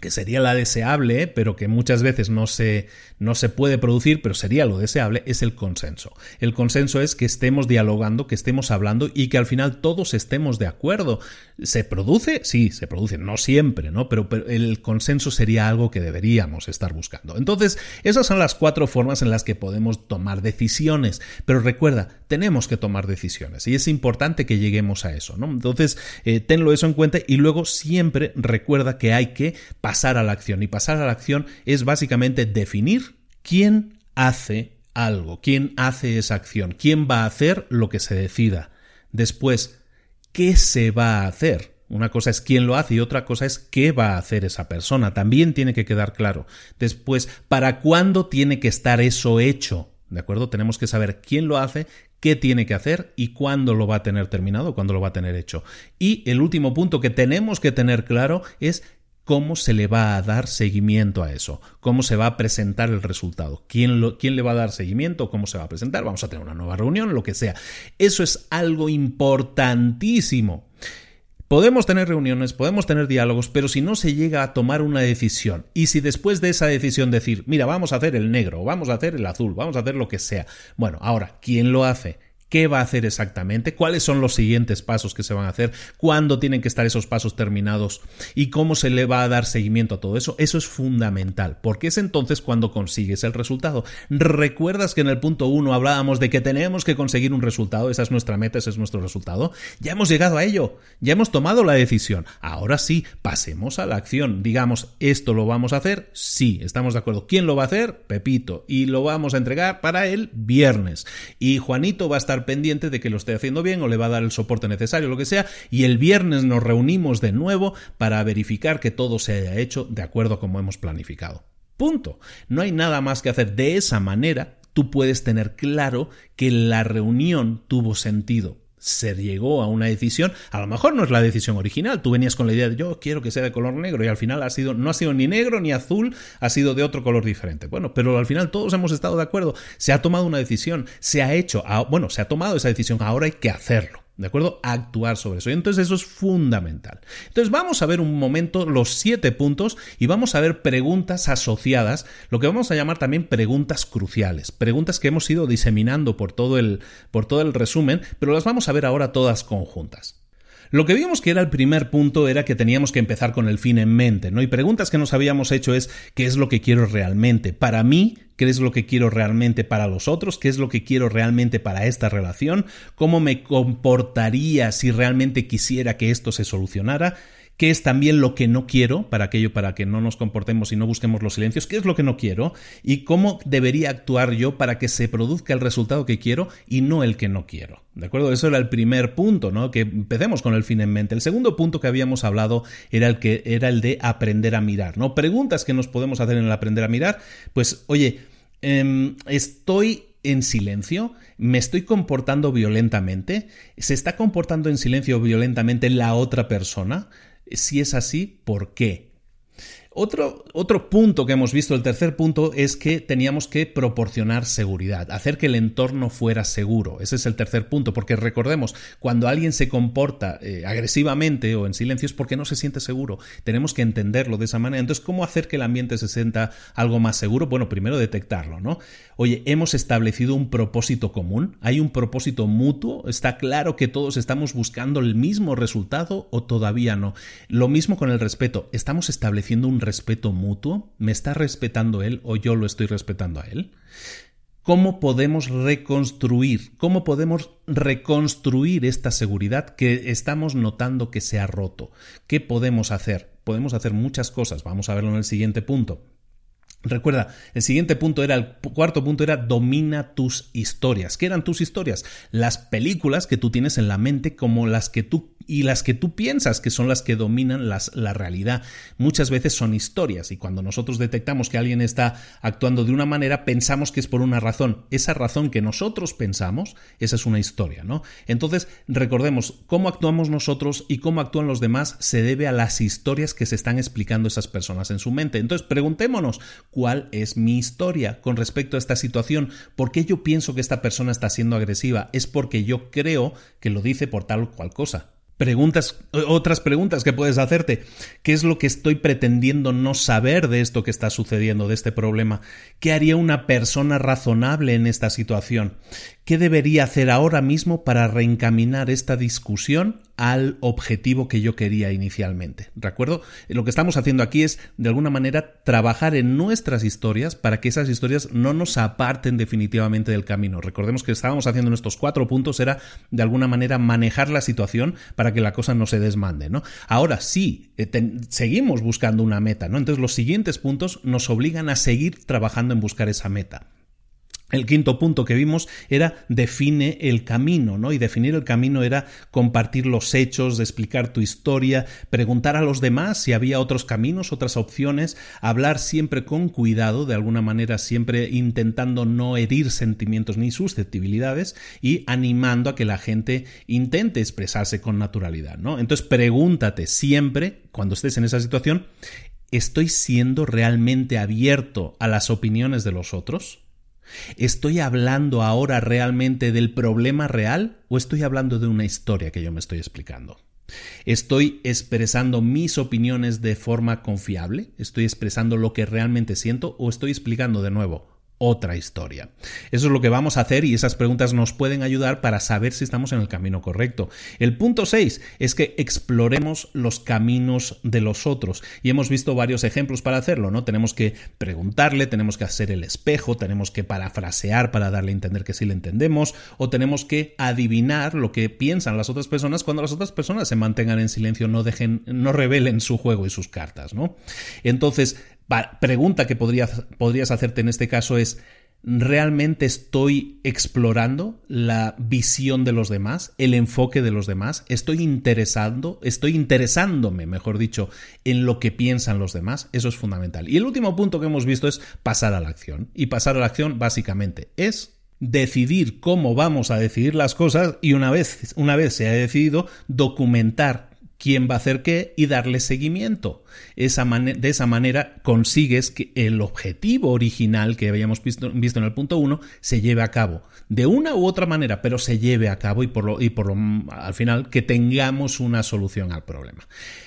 que sería la deseable, pero que muchas veces no se, no se puede producir, pero sería lo deseable, es el consenso. El consenso es que estemos dialogando, que estemos hablando y que al final todos estemos de acuerdo. ¿Se produce? Sí, se produce, no siempre, ¿no? Pero, pero el consenso sería algo que deberíamos estar buscando. Entonces, esas son las cuatro formas en las que podemos tomar decisiones. Pero recuerda, tenemos que tomar decisiones y es importante que lleguemos a eso. Entonces, eh, tenlo eso en cuenta y luego siempre recuerda que hay que pasar a la acción. Y pasar a la acción es básicamente definir quién hace algo, quién hace esa acción, quién va a hacer lo que se decida. Después, ¿qué se va a hacer? Una cosa es quién lo hace y otra cosa es qué va a hacer esa persona. También tiene que quedar claro. Después, ¿para cuándo tiene que estar eso hecho? ¿De acuerdo? Tenemos que saber quién lo hace, qué tiene que hacer y cuándo lo va a tener terminado, cuándo lo va a tener hecho. Y el último punto que tenemos que tener claro es cómo se le va a dar seguimiento a eso, cómo se va a presentar el resultado, quién, lo, quién le va a dar seguimiento, cómo se va a presentar, vamos a tener una nueva reunión, lo que sea. Eso es algo importantísimo. Podemos tener reuniones, podemos tener diálogos, pero si no se llega a tomar una decisión y si después de esa decisión decir, mira, vamos a hacer el negro, vamos a hacer el azul, vamos a hacer lo que sea, bueno, ahora, ¿quién lo hace? Qué va a hacer exactamente, cuáles son los siguientes pasos que se van a hacer, cuándo tienen que estar esos pasos terminados y cómo se le va a dar seguimiento a todo eso. Eso es fundamental, porque es entonces cuando consigues el resultado. ¿Recuerdas que en el punto 1 hablábamos de que tenemos que conseguir un resultado? Esa es nuestra meta, ese es nuestro resultado. Ya hemos llegado a ello, ya hemos tomado la decisión. Ahora sí, pasemos a la acción. Digamos, ¿esto lo vamos a hacer? Sí, estamos de acuerdo. ¿Quién lo va a hacer? Pepito. Y lo vamos a entregar para el viernes. Y Juanito va a estar pendiente de que lo esté haciendo bien o le va a dar el soporte necesario, lo que sea, y el viernes nos reunimos de nuevo para verificar que todo se haya hecho de acuerdo como hemos planificado. Punto. No hay nada más que hacer. De esa manera, tú puedes tener claro que la reunión tuvo sentido se llegó a una decisión, a lo mejor no es la decisión original, tú venías con la idea de yo quiero que sea de color negro y al final ha sido no ha sido ni negro ni azul, ha sido de otro color diferente. Bueno, pero al final todos hemos estado de acuerdo, se ha tomado una decisión, se ha hecho, bueno, se ha tomado esa decisión, ahora hay que hacerlo. ¿De acuerdo? actuar sobre eso. Y entonces eso es fundamental. Entonces vamos a ver un momento los siete puntos y vamos a ver preguntas asociadas, lo que vamos a llamar también preguntas cruciales, preguntas que hemos ido diseminando por todo el, por todo el resumen, pero las vamos a ver ahora todas conjuntas. Lo que vimos que era el primer punto era que teníamos que empezar con el fin en mente, ¿no? Y preguntas que nos habíamos hecho es ¿qué es lo que quiero realmente? Para mí, ¿qué es lo que quiero realmente para los otros? ¿Qué es lo que quiero realmente para esta relación? ¿Cómo me comportaría si realmente quisiera que esto se solucionara? Qué es también lo que no quiero, para aquello, para que no nos comportemos y no busquemos los silencios, qué es lo que no quiero y cómo debería actuar yo para que se produzca el resultado que quiero y no el que no quiero. ¿De acuerdo? Eso era el primer punto, ¿no? Que empecemos con el fin en mente. El segundo punto que habíamos hablado era el que era el de aprender a mirar, ¿no? Preguntas que nos podemos hacer en el aprender a mirar, pues, oye, em, estoy en silencio? ¿Me estoy comportando violentamente? ¿Se está comportando en silencio violentamente la otra persona? Si es así, ¿por qué? Otro, otro, punto que hemos visto, el tercer punto, es que teníamos que proporcionar seguridad, hacer que el entorno fuera seguro. Ese es el tercer punto, porque recordemos, cuando alguien se comporta eh, agresivamente o en silencio es porque no se siente seguro. Tenemos que entenderlo de esa manera. Entonces, ¿cómo hacer que el ambiente se sienta algo más seguro? Bueno, primero detectarlo, ¿no? Oye, hemos establecido un propósito común, hay un propósito mutuo, está claro que todos estamos buscando el mismo resultado o todavía no. Lo mismo con el respeto, estamos estableciendo un respeto mutuo? ¿Me está respetando él o yo lo estoy respetando a él? ¿Cómo podemos reconstruir? ¿Cómo podemos reconstruir esta seguridad que estamos notando que se ha roto? ¿Qué podemos hacer? Podemos hacer muchas cosas. Vamos a verlo en el siguiente punto. Recuerda, el siguiente punto era, el cuarto punto era domina tus historias. ¿Qué eran tus historias? Las películas que tú tienes en la mente como las que tú y las que tú piensas que son las que dominan las, la realidad. Muchas veces son historias y cuando nosotros detectamos que alguien está actuando de una manera, pensamos que es por una razón. Esa razón que nosotros pensamos, esa es una historia, ¿no? Entonces, recordemos, cómo actuamos nosotros y cómo actúan los demás se debe a las historias que se están explicando esas personas en su mente. Entonces, preguntémonos, ¿cuál es mi historia con respecto a esta situación? ¿Por qué yo pienso que esta persona está siendo agresiva? Es porque yo creo que lo dice por tal o cual cosa. Preguntas, otras preguntas que puedes hacerte. ¿Qué es lo que estoy pretendiendo no saber de esto que está sucediendo, de este problema? ¿Qué haría una persona razonable en esta situación? ¿Qué debería hacer ahora mismo para reencaminar esta discusión al objetivo que yo quería inicialmente? ¿De acuerdo? Lo que estamos haciendo aquí es, de alguna manera, trabajar en nuestras historias para que esas historias no nos aparten definitivamente del camino. Recordemos que estábamos haciendo en estos cuatro puntos era, de alguna manera, manejar la situación para que la cosa no se desmande, ¿no? Ahora sí, eh, seguimos buscando una meta, ¿no? Entonces los siguientes puntos nos obligan a seguir trabajando en buscar esa meta. El quinto punto que vimos era define el camino, ¿no? Y definir el camino era compartir los hechos, explicar tu historia, preguntar a los demás si había otros caminos, otras opciones, hablar siempre con cuidado, de alguna manera siempre intentando no herir sentimientos ni susceptibilidades y animando a que la gente intente expresarse con naturalidad, ¿no? Entonces pregúntate siempre, cuando estés en esa situación, ¿estoy siendo realmente abierto a las opiniones de los otros? ¿Estoy hablando ahora realmente del problema real o estoy hablando de una historia que yo me estoy explicando? ¿Estoy expresando mis opiniones de forma confiable? ¿Estoy expresando lo que realmente siento o estoy explicando de nuevo otra historia. Eso es lo que vamos a hacer y esas preguntas nos pueden ayudar para saber si estamos en el camino correcto. El punto 6 es que exploremos los caminos de los otros y hemos visto varios ejemplos para hacerlo, ¿no? Tenemos que preguntarle, tenemos que hacer el espejo, tenemos que parafrasear para darle a entender que sí le entendemos o tenemos que adivinar lo que piensan las otras personas cuando las otras personas se mantengan en silencio, no dejen no revelen su juego y sus cartas, ¿no? Entonces, pregunta que podrías, podrías hacerte en este caso es, ¿realmente estoy explorando la visión de los demás, el enfoque de los demás? ¿Estoy interesando, estoy interesándome, mejor dicho, en lo que piensan los demás? Eso es fundamental. Y el último punto que hemos visto es pasar a la acción. Y pasar a la acción básicamente es decidir cómo vamos a decidir las cosas y una vez, una vez se ha decidido, documentar quién va a hacer qué y darle seguimiento. Esa de esa manera consigues que el objetivo original que habíamos visto, en el punto 1 se lleve a cabo. De una u otra manera, pero se lleve a cabo y por lo, y por lo, al final que tengamos una solución al problema.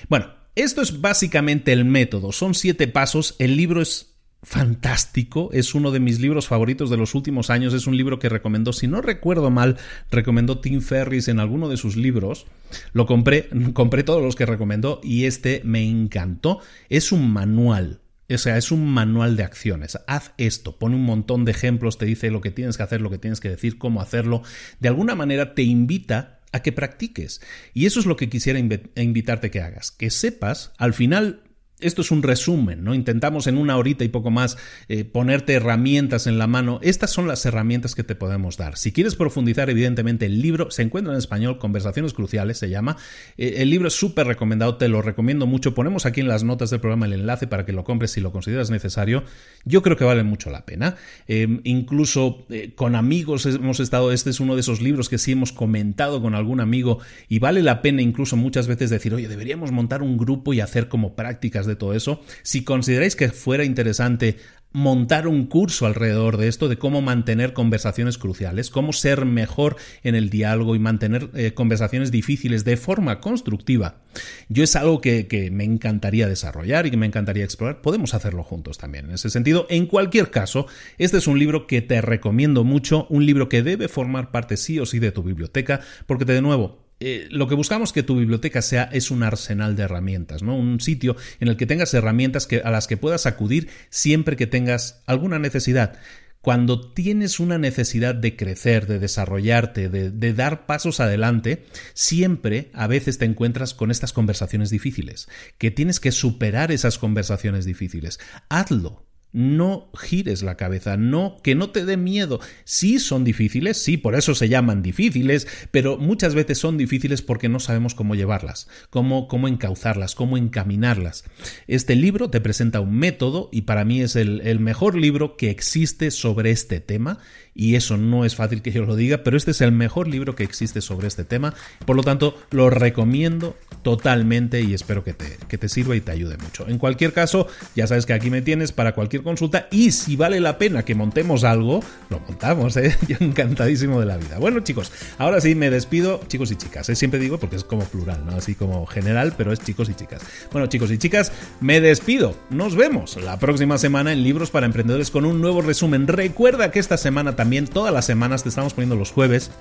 Bueno, esto es básicamente el método. Son siete pasos. El libro es fantástico, es uno de mis libros favoritos de los últimos años, es un libro que recomendó, si no recuerdo mal, recomendó Tim Ferris en alguno de sus libros, lo compré, compré todos los que recomendó y este me encantó, es un manual, o sea, es un manual de acciones. Haz esto, pone un montón de ejemplos, te dice lo que tienes que hacer, lo que tienes que decir, cómo hacerlo. De alguna manera te invita a que practiques. Y eso es lo que quisiera invitarte que hagas. Que sepas, al final esto es un resumen, ¿no? Intentamos en una horita y poco más eh, ponerte herramientas en la mano. Estas son las herramientas que te podemos dar. Si quieres profundizar, evidentemente, el libro se encuentra en español, Conversaciones Cruciales se llama. Eh, el libro es súper recomendado, te lo recomiendo mucho. Ponemos aquí en las notas del programa el enlace para que lo compres si lo consideras necesario. Yo creo que vale mucho la pena. Em, incluso eh, con amigos hemos estado, este es uno de esos libros que sí hemos comentado con algún amigo y vale la pena incluso muchas veces decir, oye, deberíamos montar un grupo y hacer como prácticas de todo eso, si consideráis que fuera interesante montar un curso alrededor de esto, de cómo mantener conversaciones cruciales, cómo ser mejor en el diálogo y mantener eh, conversaciones difíciles de forma constructiva. Yo es algo que, que, me encantaría desarrollar y que me encantaría explorar. Podemos hacerlo juntos también en ese sentido. En cualquier caso, este es un libro que te recomiendo mucho, un libro que debe formar parte sí o sí de tu biblioteca, porque de nuevo, eh, lo que buscamos que tu biblioteca sea es un arsenal de herramientas, ¿no? Un sitio en el que tengas herramientas que, a las que puedas acudir siempre que tengas alguna necesidad. Cuando tienes una necesidad de crecer, de desarrollarte, de, de, dar pasos adelante, siempre a veces te encuentras con estas conversaciones difíciles, que tienes que superar esas conversaciones difíciles. Hazlo, no gires la cabeza, no, que no te dé miedo. Sí son difíciles, sí, por eso se llaman difíciles, pero muchas veces son difíciles porque no sabemos cómo llevarlas, cómo, cómo encauzarlas, cómo encaminarlas. Este libro te presenta un método y para mí es el, el mejor libro que existe sobre este tema y eso no es fácil que yo lo diga, pero este es el mejor libro que existe sobre este tema, por lo tanto lo recomiendo totalmente y espero que te, que te sirva y te ayude mucho. En cualquier caso, ya sabes que aquí me tienes para cualquier consulta y si vale la pena que montemos algo, lo montamos, ¿eh? yo encantadísimo de la vida. Bueno chicos, ahora sí me despido, chicos y chicas, ¿eh? siempre digo porque es como plural, ¿no? Así como general, pero es chicos y chicas. Bueno chicos y chicas, me despido, nos vemos la próxima semana en Libros para Emprendedores con un nuevo resumen. Recuerda que esta semana también también todas las semanas te estamos poniendo los jueves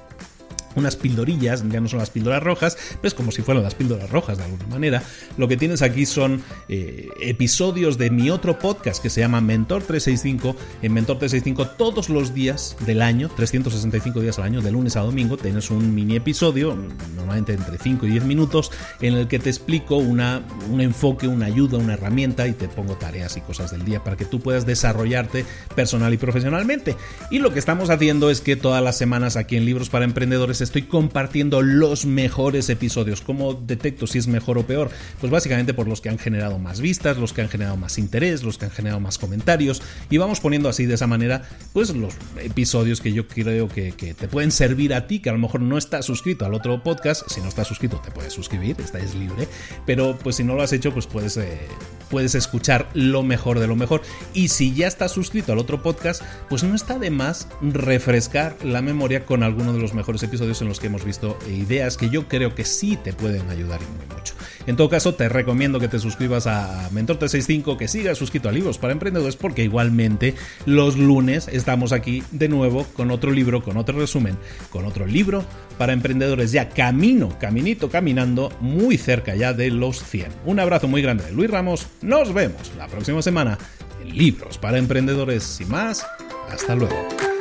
unas pildorillas, ya no son las píldoras rojas, pero es como si fueran las píldoras rojas de alguna manera. Lo que tienes aquí son eh, episodios de mi otro podcast que se llama Mentor 365. En Mentor 365 todos los días del año, 365 días al año, de lunes a domingo, tienes un mini episodio, normalmente entre 5 y 10 minutos, en el que te explico una, un enfoque, una ayuda, una herramienta y te pongo tareas y cosas del día para que tú puedas desarrollarte personal y profesionalmente. Y lo que estamos haciendo es que todas las semanas aquí en Libros para Emprendedores estoy compartiendo los mejores episodios. ¿Cómo detecto si es mejor o peor? Pues básicamente por los que han generado más vistas, los que han generado más interés, los que han generado más comentarios. Y vamos poniendo así de esa manera, pues los episodios que yo creo que, te pueden servir a ti, que a lo mejor no estás suscrito al otro podcast. Si no estás suscrito, te puedes suscribir, estáis libre. Pero pues si no lo has hecho, pues puedes, eh, puedes escuchar lo mejor de lo mejor. Y si ya estás suscrito al otro podcast, pues no está de más refrescar la memoria con alguno de los mejores episodios en los que hemos visto ideas que yo creo que sí te pueden ayudar y muy mucho. En todo caso, te recomiendo que te suscribas a Mentor 365, que sigas suscrito a Libros para Emprendedores, porque igualmente los lunes estamos aquí de nuevo con otro libro, con otro resumen, con otro libro para emprendedores ya camino, caminito, caminando, muy cerca ya de los 100. Un abrazo muy grande de Luis Ramos, nos vemos la próxima semana en Libros para Emprendedores. y más, hasta luego.